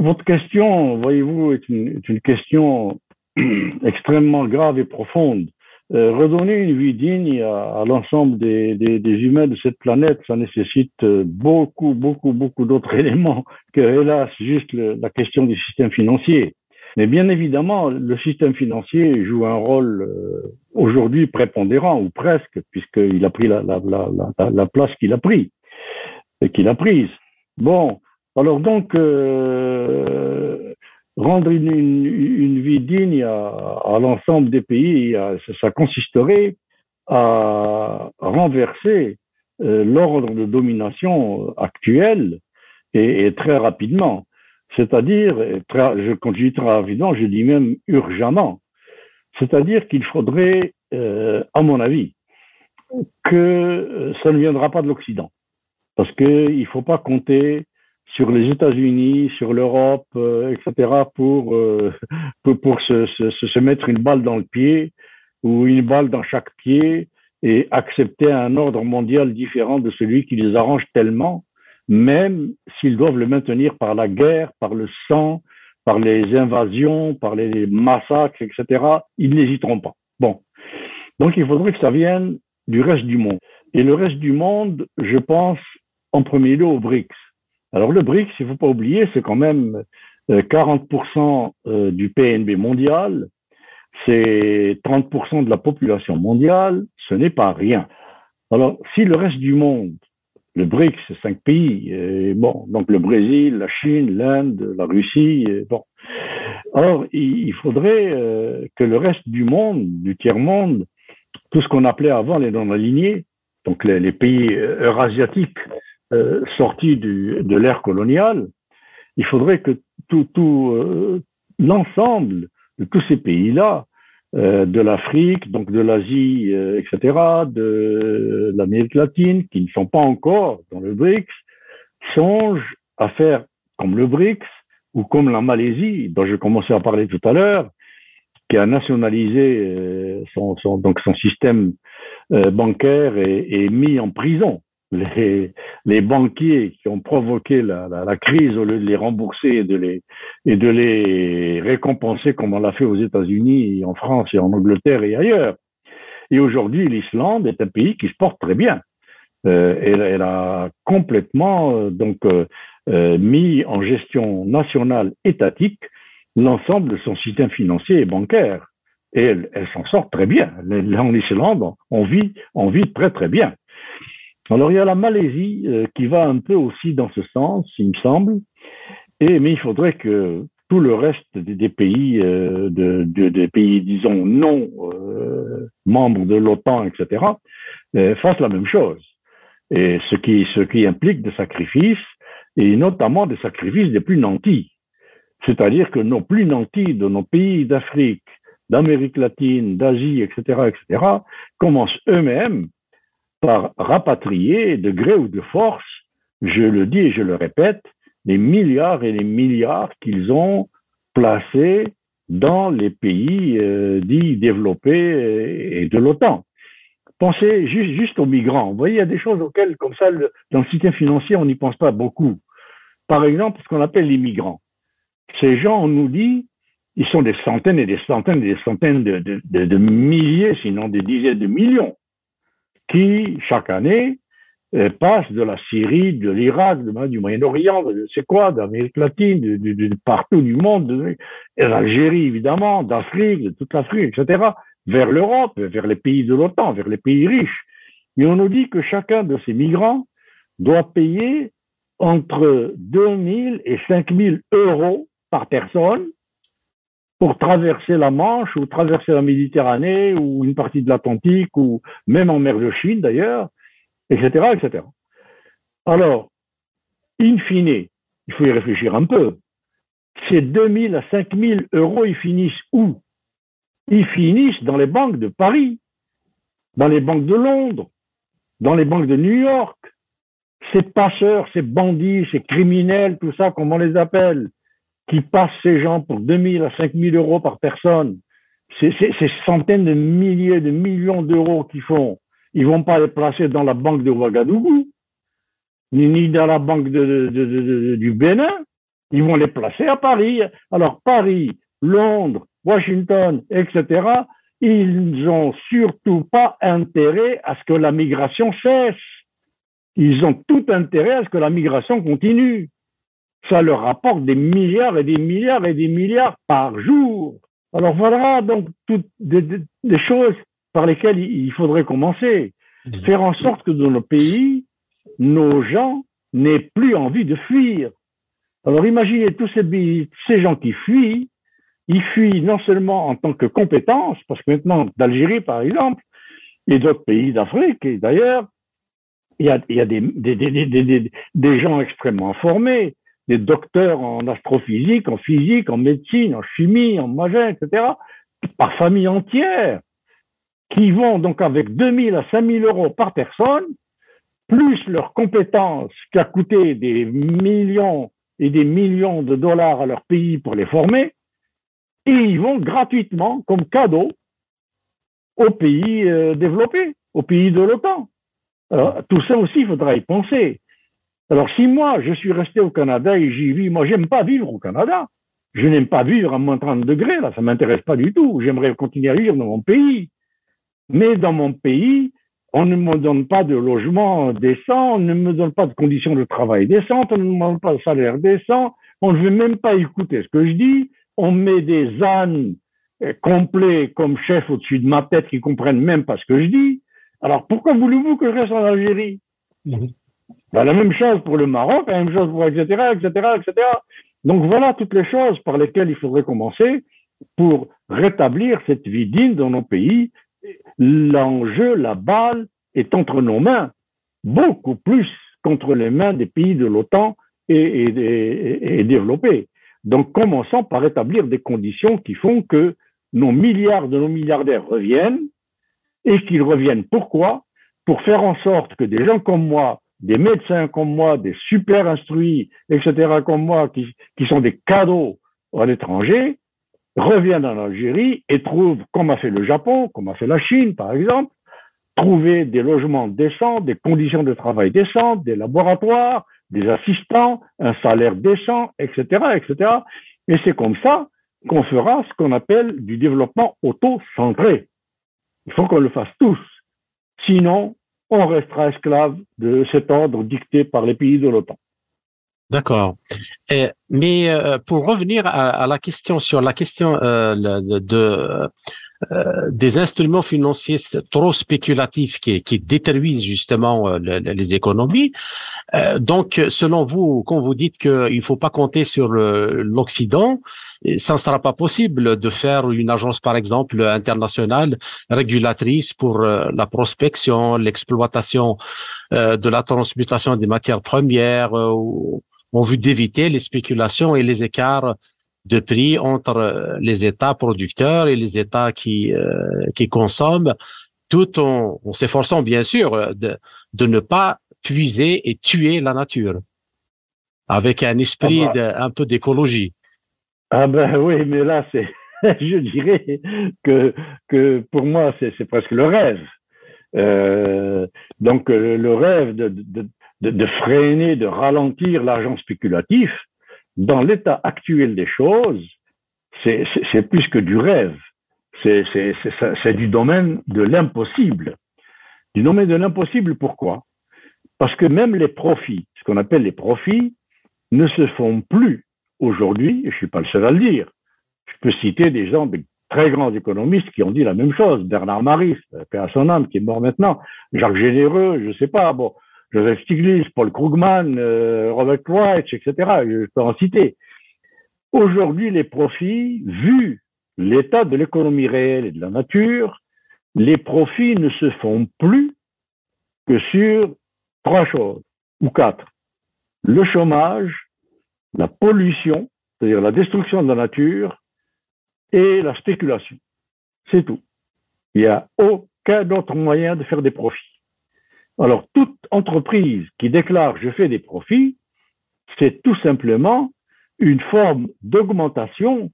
votre question, voyez-vous, est une, est une question extrêmement grave et profonde. Euh, redonner une vie digne à, l'ensemble des, humains de cette planète, ça nécessite euh, beaucoup, beaucoup, beaucoup d'autres éléments que, hélas, juste la question du système financier. Mais bien évidemment, le système financier joue un rôle euh, aujourd'hui prépondérant, ou presque, puisqu'il a pris la, la, la, la place qu'il a pris, qu'il a prise. Bon, alors donc, euh, rendre une, une, une, vie digne à, à l'ensemble des pays, ça, consisterait à renverser euh, l'ordre de domination actuel et, et très rapidement. C'est-à-dire, je, dis très rapidement, je dis même urgemment. C'est-à-dire qu'il faudrait, euh, à mon avis, que euh, ça ne viendra pas de l'Occident. Parce qu'il ne faut pas compter sur les États-Unis, sur l'Europe, euh, etc., pour, se, mettre une balle dans le pied ou une balle dans chaque pied et accepter un ordre mondial différent de celui qui les arrange tellement, même s'ils doivent le maintenir par la guerre, par le sang, par les invasions, par les massacres, etc., ils n'hésiteront pas. Bon. Donc il faudrait que ça vienne du reste du monde. Et le reste du monde, je pense en premier lieu aux BRICS. Alors le BRICS, il ne faut pas oublier, c'est quand même 40% euh, euh, du PNB mondial, c'est 30% de la population mondiale, ce n'est pas rien. Alors si le reste du monde Le BRICS, c'est cinq pays. Bon, donc le Brésil, la Chine, l'Inde, la Russie. bon. Or, il faudrait euh, que le reste du monde, du tiers-monde, tout ce qu'on appelait avant les non-alignés, donc les, pays euh, eurasiatiques euh, sortis de l'ère coloniale, il faudrait que tout, tout l'ensemble de tous ces pays-là, de l'Afrique, donc de l'Asie, etc., de l'Amérique latine, qui ne sont pas encore dans le BRICS, songent à faire comme le BRICS, ou comme la Malaisie, dont je commençais à parler tout à l'heure, qui a nationalisé euh, son, système euh, bancaire et, mis en prison les, banquiers qui ont provoqué la, crise au lieu de les rembourser et de les, et de les récompenser comme on l'a fait aux États-Unis, en France et en Angleterre et ailleurs. Et aujourd'hui, l'Islande est un pays qui se porte très bien. Euh, elle, a complètement euh, donc euh, mis en gestion nationale étatique l'ensemble de son système financier et bancaire. Et elle, elle s'en sort très bien. En Islande, on vit, on vit très très bien. Alors il y a la Malaisie euh, qui va un peu aussi dans ce sens, il me semble. Et mais il faudrait que tout le reste des, pays, euh, de, de, des pays disons non euh, membres de l'OTAN, etc., fassent la même chose. Et ce qui, ce qui implique des sacrifices et notamment des sacrifices des plus nantis. C'est-à-dire que nos plus nantis de nos pays d'Afrique, d'Amérique latine, d'Asie, etc., etc., commencent eux-mêmes par rapatrier de gré ou de force, je le dis et je le répète, les milliards et les milliards qu'ils ont placés dans les pays euh, dits développés et de l'OTAN. Pensez juste, aux migrants. Vous voyez, il y a des choses auxquelles, comme ça, dans le système financier, on n'y pense pas beaucoup. Par exemple, ce qu'on appelle les migrants. Ces gens, on nous dit, ils sont des centaines et des centaines et des centaines de milliers, sinon des dizaines de millions, qui, chaque année, euh, passent de la Syrie, de l'Irak, du Moyen-Orient, c'est quoi, d'Amérique latine, de, partout du monde, d'Algérie évidemment, d'Afrique, de toute l'Afrique, etc., vers l'Europe, vers les pays de l'OTAN, vers les pays riches. Mais on nous dit que chacun de ces migrants doit payer entre 2000 et 5000 euros par personne pour traverser la Manche ou traverser la Méditerranée ou une partie de l'Atlantique ou même en mer de Chine d'ailleurs, etc., etc. Alors, in fine, il faut y réfléchir un peu. Ces 2000 à 5000 euros, ils finissent où? Ils finissent dans les banques de Paris, dans les banques de Londres, dans les banques de New York, ces passeurs, ces bandits, ces criminels, tout ça, comme on les appelle, qui passent ces gens pour 2000 à 5000 euros par personne, ces, ces, centaines de milliers de millions d'euros qu'ils font, ils vont pas les placer dans la banque de Ouagadougou, ni, ni dans la banque du Bénin, ils vont les placer à Paris. Alors Paris, Londres, Washington, etc., ils n'ont surtout pas intérêt à ce que la migration cesse. Ils ont tout intérêt à ce que la migration continue. Ça leur rapporte des milliards et des milliards et des milliards par jour. Alors voilà donc toutes des, des choses par lesquelles il faudrait commencer. Faire en sorte que dans nos pays, nos gens n'aient plus envie de fuir. Alors imaginez tous ces, ces gens qui fuient, ils fuient non seulement en tant que compétence, parce que maintenant, d'Algérie par exemple, et d'autres pays d'Afrique, et d'ailleurs, il y a, il y a des, des, des, des, gens extrêmement formés, des docteurs en astrophysique, en physique, en médecine, en chimie, en magie, etc., par famille entière, qui vont donc avec 2000 à 5000 euros par personne, plus leurs compétences qui a coûté des millions et des millions de dollars à leur pays pour les former, et ils vont gratuitement, comme cadeau, aux pays euh, développés, aux pays de l'OTAN. Tout ça aussi, il faudra y penser. Alors, si moi, je suis resté au Canada et j'y vis, moi, j'aime pas vivre au Canada. Je n'aime pas vivre à moins 30 degrés, là, ça m'intéresse pas du tout. J'aimerais continuer à vivre dans mon pays. Mais dans mon pays, on ne me donne pas de logement décent, on ne me donne pas de conditions de travail décentes, on ne me donne pas de salaire décent, on ne veut même pas écouter ce que je dis, on met des ânes euh, complets comme chef au-dessus de ma tête qui comprennent même pas ce que je dis. Alors pourquoi voulez-vous que je reste en Algérie? Mhm. Ben, la même chose pour le Maroc, la même chose pour etc., etc., etc. Donc voilà toutes les choses par lesquelles il faudrait commencer pour rétablir cette vie digne dans nos pays. L'enjeu, la balle est entre nos mains, beaucoup plus qu'entre les mains des pays de l'OTAN et, et développés. Donc commençons par établir des conditions qui font que nos milliards de nos milliardaires reviennent et qu'ils reviennent pourquoi? Pour faire en sorte que des gens comme moi, des médecins comme moi, des super instruits, etc. comme moi, qui, sont des cadeaux à l'étranger, reviennent en Algérie et trouvent, comme a fait le Japon, comme a fait la Chine par exemple, trouver des logements décents, des conditions de travail décentes, des laboratoires, des assistants, un salaire décent, etc., etc. Et c'est comme ça qu'on fera ce qu'on appelle du développement auto-centré. Il faut qu'on le fasse tous. Sinon, on restera esclave de cet ordre dicté par les pays de l'OTAN. D'accord. Mais euh, pour revenir à, la question sur la question euh, de, euh, des instruments financiers trop spéculatifs qui, qui détruisent justement les économies. donc, selon vous, quand vous dites qu'il ne faut pas compter sur l'Occident, ça ne sera pas possible de faire une agence, par exemple, internationale régulatrice pour la prospection, l'exploitation de la transmutation des matières premières en vue d'éviter les spéculations et les écarts de prix entre euh, les États producteurs et les États qui, euh, qui consomment, tout en, s'efforçant bien sûr de, de ne pas puiser et tuer la nature, avec un esprit ah bah. un peu d'écologie. Ah ben oui, mais là, c'est, je dirais que, que pour moi, c'est presque le rêve. Euh, donc le rêve de, de, de, freiner, de ralentir l'argent spéculatif, dans l'état actuel des choses, c'est plus que du rêve. C'est du domaine de l'impossible. Du domaine de l'impossible, pourquoi? Parce que même les profits, ce qu'on appelle les profits, ne se font plus aujourd'hui, je ne suis pas le seul à le dire. Je peux citer des gens, de très grands économistes qui ont dit la même chose. Bernard Maris, père à son qui est mort maintenant, Jacques Généreux, je ne sais pas. Bon, Joseph Stiglitz, Paul Krugman, euh, Robert White, etc. Je peux en citer. Aujourd'hui, les profits, vu l'état de l'économie réelle et de la nature, les profits ne se font plus que sur trois choses, ou quatre. Le chômage, la pollution, c'est-à-dire la destruction de la nature, et la spéculation. C'est tout. Il n'y a aucun autre moyen de faire des profits. Alors, toute entreprise qui déclare je fais des profits, c'est tout simplement une forme d'augmentation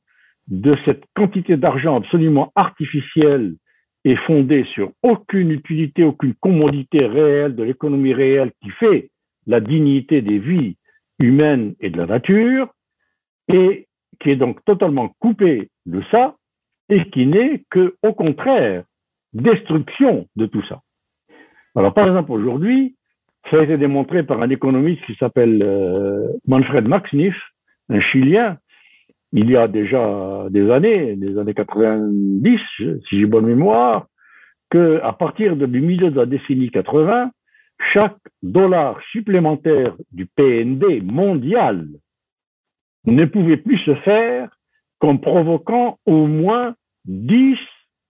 de cette quantité d'argent absolument artificielle et fondée sur aucune utilité, aucune commodité réelle de l'économie réelle qui fait la dignité des vies humaines et de la nature, et qui est donc totalement coupée de ça, et qui n'est que, au contraire, destruction de tout ça. Alors, par exemple, aujourd'hui, ça a été démontré par un économiste qui s'appelle euh, Manfred Maxniff, un Chilien, il y a déjà des années, des années 90, si j'ai bonne mémoire, que à partir du milieu de la décennie 80, chaque dollar supplémentaire du PNB mondial ne pouvait plus se faire qu'en provoquant au moins 10,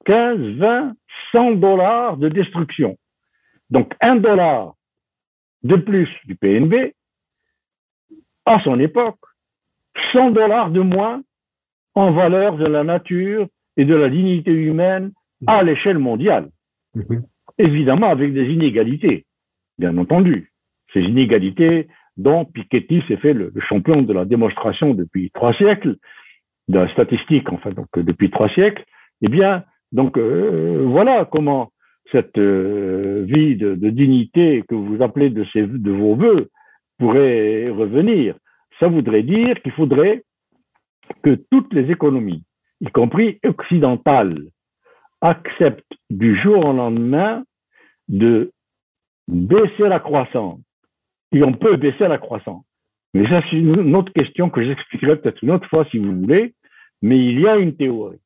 15, 20, 100 dollars de destruction. Donc un dollar de plus du PNB, à son époque, 100 dollars de moins en valeur de la nature et de la dignité humaine à l'échelle mondiale. Mhm. Évidemment avec des inégalités, bien entendu. Ces inégalités dont Piketty s'est fait le, champion de la démonstration depuis trois siècles, de la statistique, enfin, donc depuis trois siècles, eh bien, donc euh, voilà comment cette euh, vie de, dignité que vous appelez de, de vos voeux pourrait revenir. Ça voudrait dire qu'il faudrait que toutes les économies, y compris occidentales, acceptent du jour au lendemain de baisser la croissance. Et on peut baisser la croissance. Mais ça, c'est une autre question que j'expliquerai peut-être une autre fois si vous voulez. Mais il y a une théorie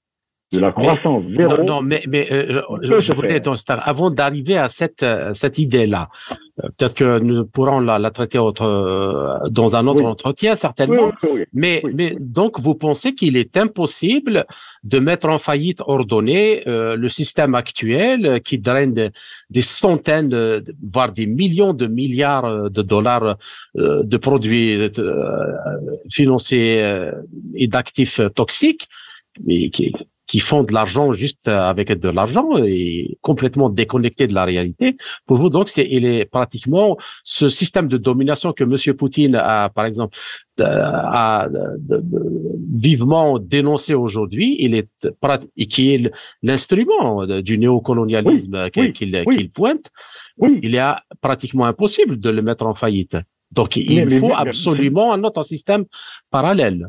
de la croissance zéro. Non, non mais, mais euh, je voudrais, avant d'arriver à cette, euh, cette idée-là, euh, peut-être que nous pourrons la, la traiter autre, dans un autre entretien, certainement. mais, mais donc, vous pensez qu'il est impossible de mettre en faillite ordonnée le système actuel qui draine des centaines, voire des millions de milliards de dollars de produits financiers et d'actifs toxiques mais qui, qui font de l'argent juste avec de l'argent et complètement déconnecté de la réalité. Pour vous, donc, c'est, il est pratiquement ce système de domination que Monsieur Poutine a, par exemple, euh, a vivement dénoncé aujourd'hui, il est et qui est l'instrument du néocolonialisme qu'il pointe. Oui. Il est pratiquement impossible de le mettre en faillite. Donc, il faut absolument un autre système parallèle.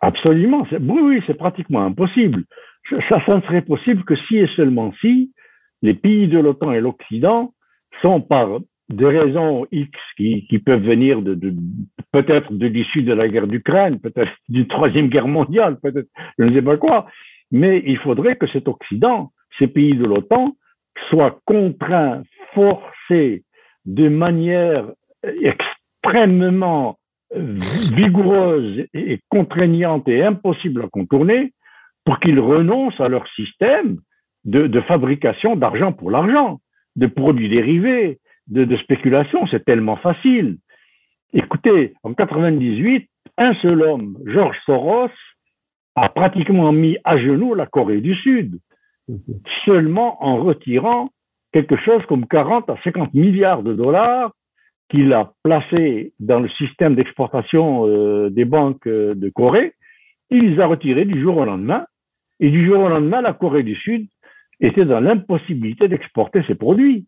Absolument. Oui, oui, c'est pratiquement impossible ça, ça ne serait possible que si et seulement si les pays de l'OTAN et l'Occident sont par des raisons X qui, peuvent venir de peut-être de l'issue de la guerre d'Ukraine, peut-être d'une troisième guerre mondiale, peut-être je ne sais pas quoi, mais il faudrait que cet Occident, ces pays de l'OTAN, soient contraints, forcés de manière extrêmement vigoureuse et contraignante et impossible à contourner pour qu'ils renoncent à leur système de, fabrication d'argent pour l'argent, de produits dérivés, de, spéculation. C'est tellement facile. Écoutez, en 98, un seul homme, George Soros, a pratiquement mis à genoux la Corée du Sud, seulement en retirant quelque chose comme 40 à 50 milliards de dollars qu'il a placés dans le système d'exportation euh, des banques euh, de Corée. Il les a retirés du jour au lendemain et du jour au lendemain, la Corée du Sud était dans l'impossibilité d'exporter ses produits.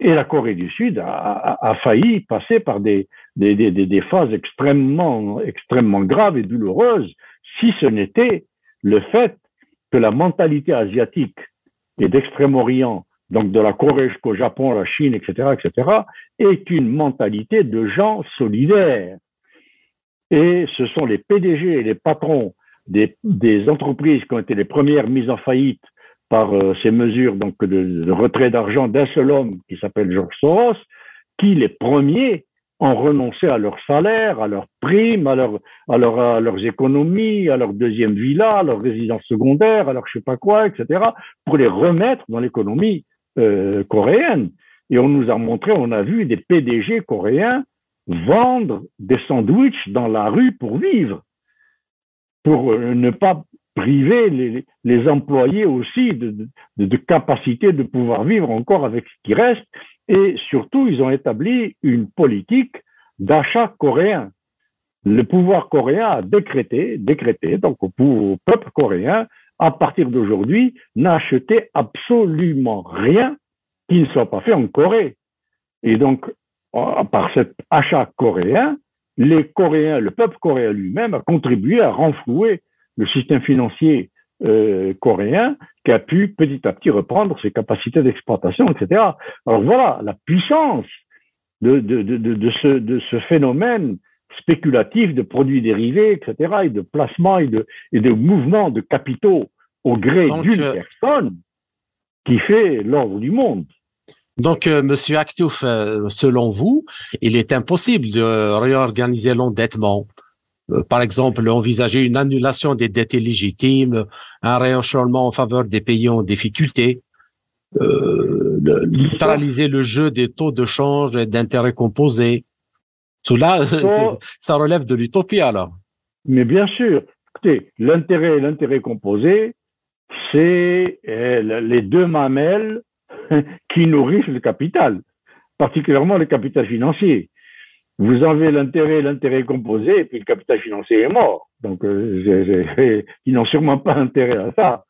Et la Corée du Sud a, failli passer par des, phases extrêmement, extrêmement graves et douloureuses si ce n'était le fait que la mentalité asiatique et d'Extrême-Orient, donc de la Corée jusqu'au Japon, la Chine, etc., etc., est une mentalité de gens solidaires. Et ce sont les PDG et les patrons des, entreprises qui ont été les premières mises en faillite par euh, ces mesures donc de, retrait d'argent d'un seul homme qui s'appelle George Soros, qui les premiers ont renoncé à leur salaire, à leurs primes, à, leur, à, à leurs économies, à leur deuxième villa, à leur résidence secondaire, à leur je sais pas quoi, etc., pour les remettre dans l'économie euh, coréenne. Et on nous a montré, on a vu des PDG coréens vendre des sandwichs dans la rue pour vivre pour euh, ne pas priver les, employés aussi de, capacité de pouvoir vivre encore avec ce qui reste. Et surtout, ils ont établi une politique d'achat coréen. Le pouvoir coréen a décrété, décrété donc au, peuple coréen, à partir d'aujourd'hui, n'acheter absolument rien qui ne soit pas fait en Corée. Et donc, par cet achat coréen, les Coréens, le peuple coréen lui-même a contribué à renflouer le système financier euh, coréen qui a pu petit à petit reprendre ses capacités d'exportation, etc. Alors voilà la puissance de, de, de, de, ce, de ce phénomène spéculatif de produits dérivés, etc., et de placement et de, et de mouvements de capitaux au gré d'une euh, personne qui fait l'ordre du monde. Donc, euh, Monsieur Actouf, euh, selon vous, il est impossible de réorganiser l'endettement. Euh, par exemple, envisager une annulation des dettes illégitimes, un réenchôlement en faveur des pays en difficulté, neutraliser le jeu des taux de change et d'intérêts composés. Cela, ça relève de l'utopie alors. Mais bien sûr, écoutez, l'intérêt et l'intérêt composé, c'est les deux mamelles qui nourrissent le capital, particulièrement le capital financier. Vous avez l'intérêt, l'intérêt composé, et puis le capital financier est mort. Donc, euh, ils n'ont sûrement pas intérêt à ça.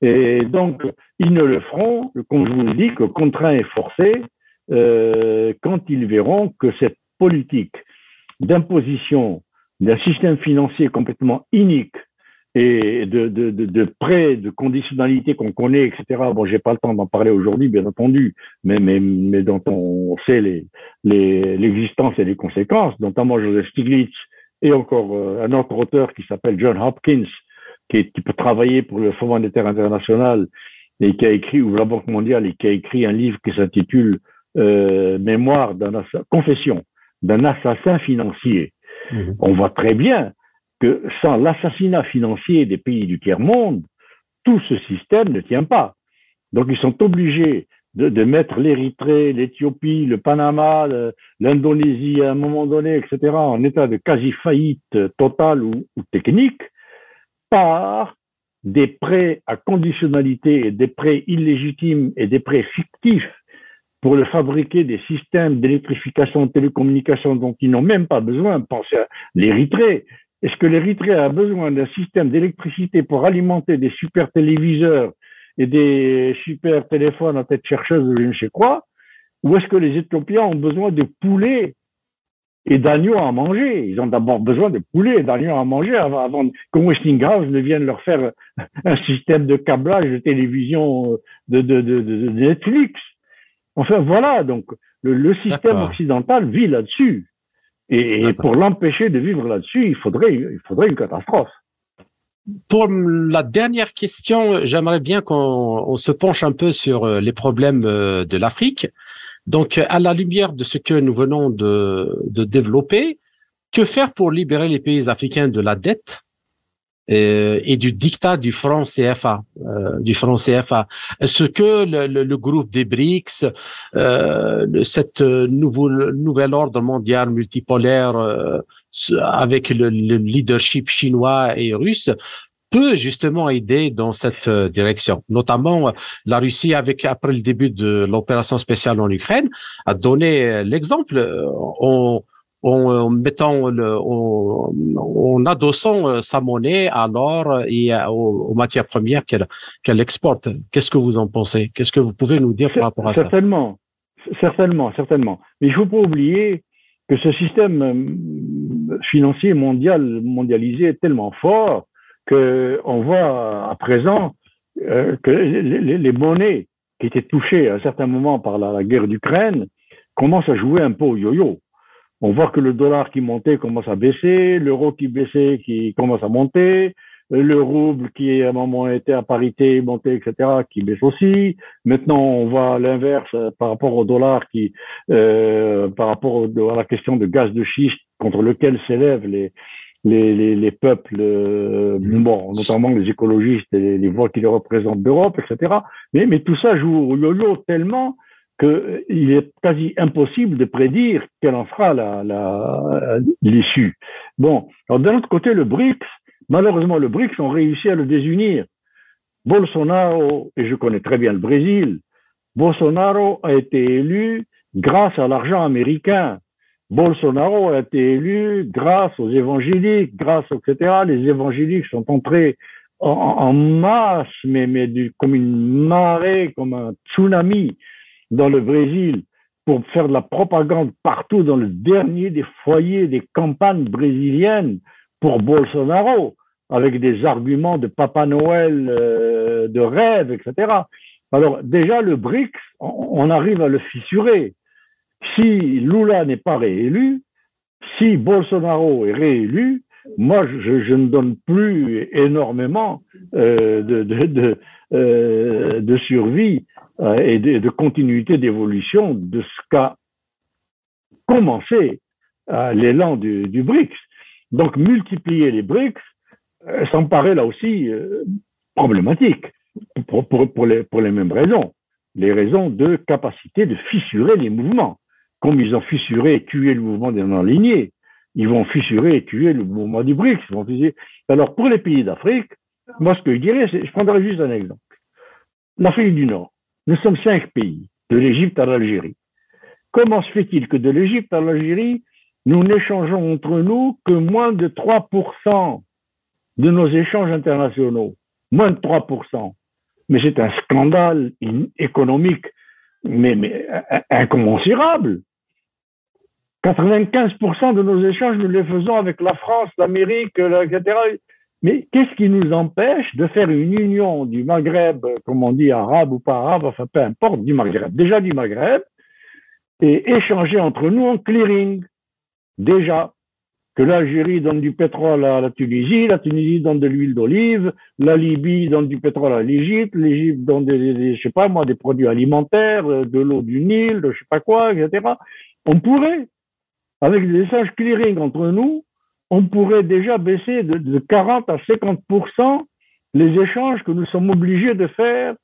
Et donc, ils ne le feront, comme je vous le dis, que contraint et forcé, euh, quand ils verront que cette politique d'imposition d'un système financier complètement unique et de, de, de, de prêts, de conditionnalité qu'on connaît, etc. Bon, j'ai pas le temps d'en parler aujourd'hui, bien entendu, mais, mais, mais dont on sait les, les, l'existence et les conséquences, notamment Joseph Stiglitz et encore euh, un autre auteur qui s'appelle John Hopkins, qui, peut travailler pour le Fonds monétaire international et qui a écrit, ou la Banque mondiale, et qui a écrit un livre qui s'intitule euh, Mémoire d'un confession d'un assassin financier. Mhm. On voit très bien que sans l'assassinat financier des pays du tiers-monde, tout ce système ne tient pas. Donc ils sont obligés de, mettre l'Érythrée, l'Éthiopie, le Panama, l'Indonésie à un moment donné, etc., en état de quasi-faillite totale ou, technique, par des prêts à conditionnalité des prêts illégitimes et des prêts fictifs pour le fabriquer des systèmes d'électrification de télécommunications dont ils n'ont même pas besoin. Pensez à l'Érythrée. Est-ce que l'Érythrée a besoin d'un système d'électricité pour alimenter des super téléviseurs et des super téléphones à tête chercheuse ou je ne sais quoi? Ou est-ce que les Éthiopiens ont besoin de poulets et d'agneaux à manger? Ils ont d'abord besoin de poulets et d'agneaux à manger avant, avant que Westinghouse ne vienne leur faire un système de câblage de télévision de, de, de, de Netflix. Enfin voilà, donc le, système occidental vit là-dessus. Et, pour l'empêcher de vivre là-dessus, il faudrait, il faudrait une catastrophe. Pour la dernière question, j'aimerais bien qu'on se penche un peu sur euh, les problèmes euh, de l'Afrique. Donc, à la lumière de ce que nous venons de, de développer, que faire pour libérer les pays africains de la dette? Euh, et du dictat du franc CFA, euh, du franc CFA. Ce que le, le, groupe des BRICS, euh, cette nouveau, nouvel ordre mondial multipolaire euh, avec le, leadership chinois et russe peut justement aider dans cette euh, direction? Notamment, la Russie, avec après le début de l'opération spéciale en Ukraine, a donné l'exemple. On, en, mettant le, en, adossant euh, sa monnaie à l'or et aux, matières premières qu'elle qu'elle exporte. Qu'est-ce que vous en pensez? Qu'est-ce que vous pouvez nous dire par rapport à ça? Certainement, certainement, certainement. Mais il faut pas oublier que ce système euh, financier mondial mondialisé est tellement fort que on voit à présent euh, que les, les, monnaies qui étaient touchées à un certain moment par la, la guerre d'Ukraine commencent à jouer un peu au yo-yo on voit que le dollar qui montait commence à baisser, l'euro qui baissait qui commence à monter, le rouble qui à un moment était à parité, monté, etc., qui baisse aussi. Maintenant, on voit l'inverse euh, par rapport au dollar qui, euh, par rapport à la question de gaz de schiste contre lequel s'élèvent les, les, les, peuples, euh, bon, notamment les écologistes et les, voix qui les représentent d'Europe, etc. Mais, mais tout ça joue au yo-yo tellement qu'il est quasi impossible de prédire quelle en sera l'issue. La, bon, alors d'un autre côté, le BRICS, malheureusement, le BRICS ont réussi à le désunir. Bolsonaro, et je connais très bien le Brésil, Bolsonaro a été élu grâce à l'argent américain. Bolsonaro a été élu grâce aux évangéliques, grâce, etc. Les évangéliques sont entrés en, masse, mais, mais comme une marée, comme un tsunami dans le Brésil pour faire de la propagande partout dans le dernier des foyers des campagnes brésiliennes pour Bolsonaro, avec des arguments de Papa Noël, euh, de rêve, etc. Alors déjà, le BRICS, on, arrive à le fissurer. Si Lula n'est pas réélu, si Bolsonaro est réélu, moi, je, ne donne plus énormément euh, euh, de survie euh, et de, continuité d'évolution de ce qu'a commencé l'élan du, BRICS. Donc multiplier les BRICS, ça me paraît là aussi problématique pour les mêmes raisons. Les raisons de capacité de fissurer les mouvements. Comme ils ont fissuré et tué le mouvement des non-alignés, ils vont fissurer et tuer le mouvement du BRICS. Ils vont Alors pour les pays d'Afrique, moi ce que je dirais, je prendrai juste un exemple. L'Afrique du Nord. Nous sommes cinq pays, de l'Égypte à l'Algérie. Comment se fait-il que de l'Égypte à l'Algérie, nous n'échangeons entre nous que moins de 3% de nos échanges internationaux? Moins de 3%. Mais c'est un scandale économique, mais incommensurable. 95% de nos échanges, nous les faisons avec la France, l'Amérique, etc. Mais qu'est-ce qui nous empêche de faire une union du Maghreb, comme on dit arabe ou pas arabe, enfin peu importe, du Maghreb, déjà du Maghreb, et échanger entre nous en clearing, déjà. que l'Algérie donne du pétrole à la Tunisie, la Tunisie donne de l'huile d'olive, la Libye donne du pétrole à l'Égypte, l'Égypte donne des, je sais pas moi, des produits alimentaires, euh, de l'eau du Nil, de je sais pas quoi, etc. On pourrait, avec des échanges clearing entre nous, on pourrait déjà baisser de, de 40 à 50 les échanges que nous sommes obligés de faire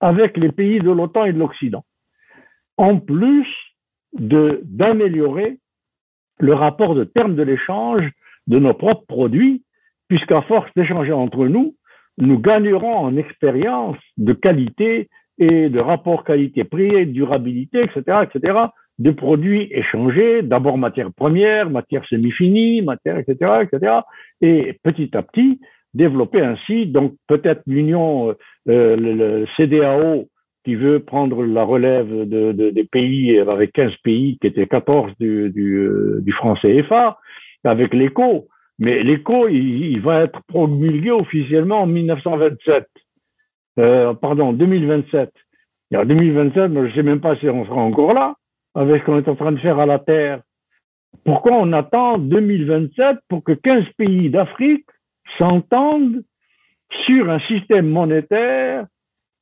avec les pays de l'OTAN et de l'Occident. En plus d'améliorer le rapport de terme de l'échange de nos propres produits, puisqu'à force d'échanger entre nous, nous gagnerons en expérience de qualité et de rapport qualité-prix, durabilité, etc., etc., de produits échangés, d'abord matières premières, matières semi-finies, matières, etc., etc., et petit à petit, développer ainsi, donc peut-être l'Union, euh, le, CDAO, qui veut prendre la relève de, de, des pays, avec 15 pays, qui étaient 14 du, du, euh, du franc CFA, avec l'ECO. Mais l'ECO, il, il, va être promulgué officiellement en 1927. Euh, pardon, 2027. Et en 2027, je ne sais même pas si on sera encore là, avec ce qu'on est en train de faire à la Terre. Pourquoi on attend 2027 pour que 15 pays d'Afrique s'entendent sur un système monétaire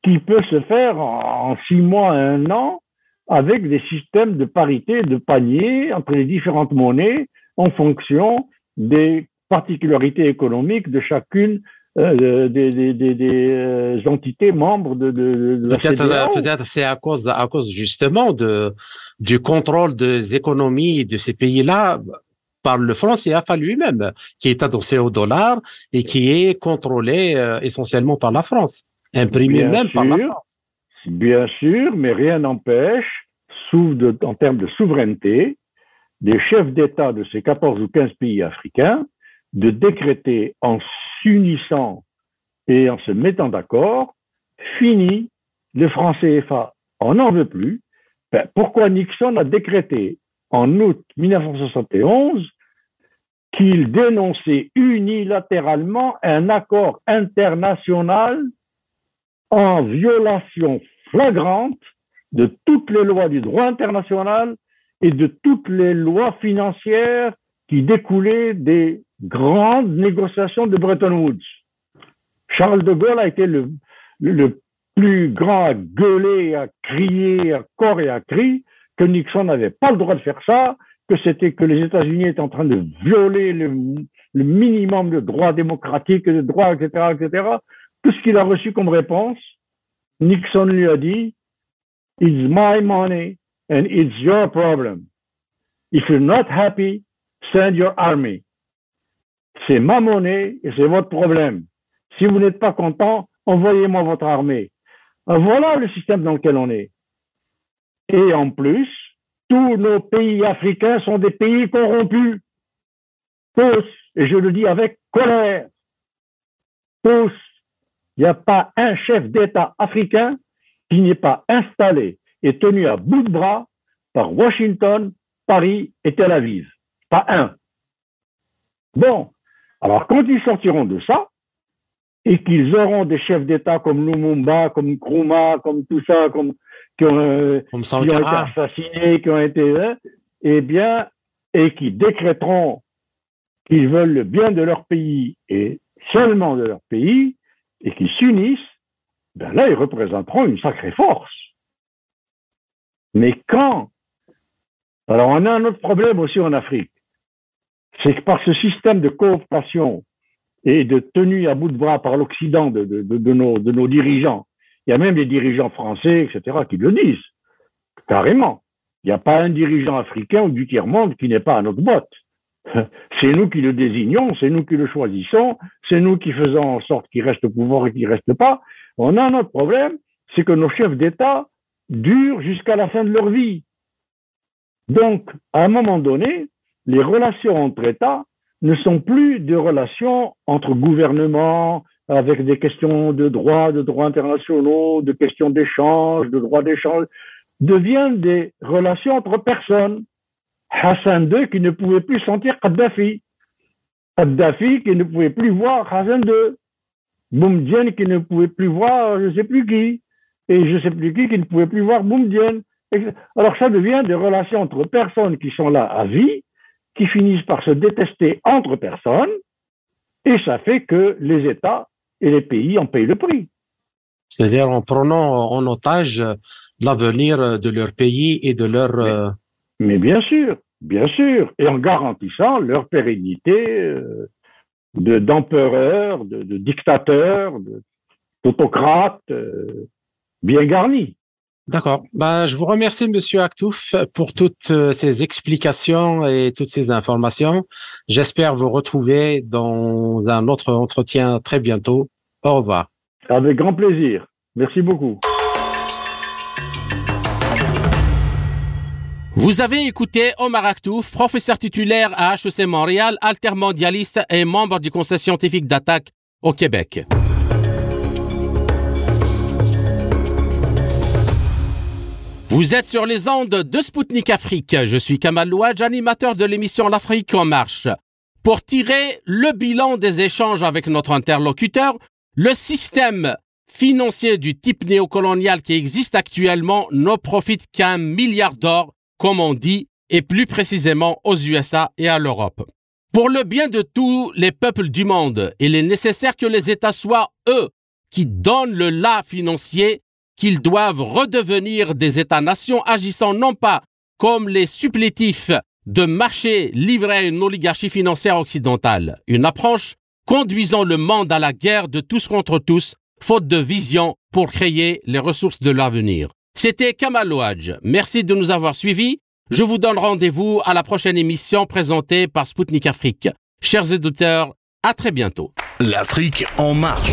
qui peut se faire en six mois, un an, avec des systèmes de parité, de panier entre les différentes monnaies en fonction des particularités économiques de chacune euh, des, des, des, des, euh, entités membres de, de, de peut-être peut-être c'est à cause à cause justement de du contrôle des économies de ces pays-là par le franc CFA lui-même qui est adossé au dollar et qui est contrôlé euh, essentiellement par la France imprimé même par la France. Bien sûr, mais rien n'empêche, en termes de souveraineté, des chefs d'État de ces 14 ou 15 pays africains de décréter en s'unissant et en se mettant d'accord, fini le franc CFA. On n'en veut plus. Ben, pourquoi Nixon a décrété en août 1971 qu'il dénonçait unilatéralement un accord international en violation flagrante de toutes les lois du droit international et de toutes les lois financières qui découlaient des grandes négociations de Bretton Woods. Charles de Gaulle a été le, plus grand à gueuler, à crier, à corps et à cri, que Nixon n'avait pas le droit de faire ça, que c'était que les États-Unis étaient en train de violer le, le minimum de droits démocratiques, de droits, etc., etc. Tout ce qu'il a reçu comme réponse, Nixon lui a dit, It's my money and it's your problem. If you're not happy, send your army. C'est ma monnaie et c'est votre problème. Si vous n'êtes pas content, envoyez-moi votre armée. Voilà le système dans lequel on est. Et en plus, tous nos pays africains sont des pays corrompus. Tous, et je le dis avec colère. Tous. Il n'y a pas un chef d'État africain qui n'est pas installé et tenu à bout de bras par Washington, Paris et Tel Aviv. Pas un. Bon, alors quand ils sortiront de ça, et qu'ils auront des chefs d'État comme Lumumba, comme Nkrumah, comme tout ça, comme, qui, ont, euh, qui ont été assassinés, qui ont été, hein, eh bien, et qui décréteront qu'ils veulent le bien de leur pays et seulement de leur pays, et qui s'unissent, ben là, ils représenteront une sacrée force. Mais quand? Alors, on a un autre problème aussi en Afrique. C'est que par ce système de coopération et de tenue à bout de bras par l'Occident de, de, de, nos, de nos dirigeants, il y a même des dirigeants français, etc., qui le disent, carrément. Il n'y a pas un dirigeant africain ou du tiers-monde qui n'est pas à notre botte. C'est nous qui le désignons, c'est nous qui le choisissons, c'est nous qui faisons en sorte qu'il reste au pouvoir et qu'il ne reste pas. On a un autre problème, c'est que nos chefs d'État durent jusqu'à la fin de leur vie. Donc, à un moment donné, les relations entre États ne sont plus des relations entre gouvernements, avec des questions de droit, de droits internationaux, de questions d'échange, de droits d'échange, deviennent des relations entre personnes. Hassan II qui ne pouvait plus sentir Kadhafi. Kadhafi qui ne pouvait plus voir Hassan II. Boumdien qui ne pouvait plus voir je ne sais plus qui. Et je ne sais plus qui qui ne pouvait plus voir Boumdien. Alors ça devient des relations entre personnes qui sont là à vie qui finissent par se détester entre personnes, et ça fait que les États et les pays en payent le prix. C'est-à-dire en prenant en otage l'avenir de leur pays et de leur... Mais, euh, mais bien sûr, bien sûr, et en garantissant leur pérennité euh, de- d'empereurs, de, de, dictateurs, de- d'autocrates euh, bien garnis. D'accord. Ben, je vous remercie, Monsieur Aktouf, pour toutes euh, ces explications et toutes ces informations. J'espère vous retrouver dans un autre entretien très bientôt. Au revoir. Avec grand plaisir. Merci beaucoup. Vous avez écouté Omar Aktouf, professeur titulaire à HEC Montréal, altermondialiste et membre du Conseil scientifique d'attaque au Québec. Vous êtes sur les ondes de Spoutnik Afrique. Je suis Kamal Louadj, animateur de l'émission L'Afrique en marche. Pour tirer le bilan des échanges avec notre interlocuteur, le système financier du type néocolonial qui existe actuellement ne profite qu'un milliard d'or, comme on dit, et plus précisément aux USA et à l'Europe. Pour le bien de tous les peuples du monde, il est nécessaire que les États soient eux qui donnent le la financier qu'ils doivent redevenir des États-nations agissant non pas comme les supplétifs de marché livrés à une oligarchie financière occidentale, une approche conduisant le monde à la guerre de tous contre tous, faute de vision pour créer les ressources de l'avenir. C'était Kamal Ouadj. Merci de nous avoir suivis. Je vous donne rendez-vous à la prochaine émission présentée par Spoutnik Afrique. Chers éditeurs, à très bientôt. L'Afrique en marche.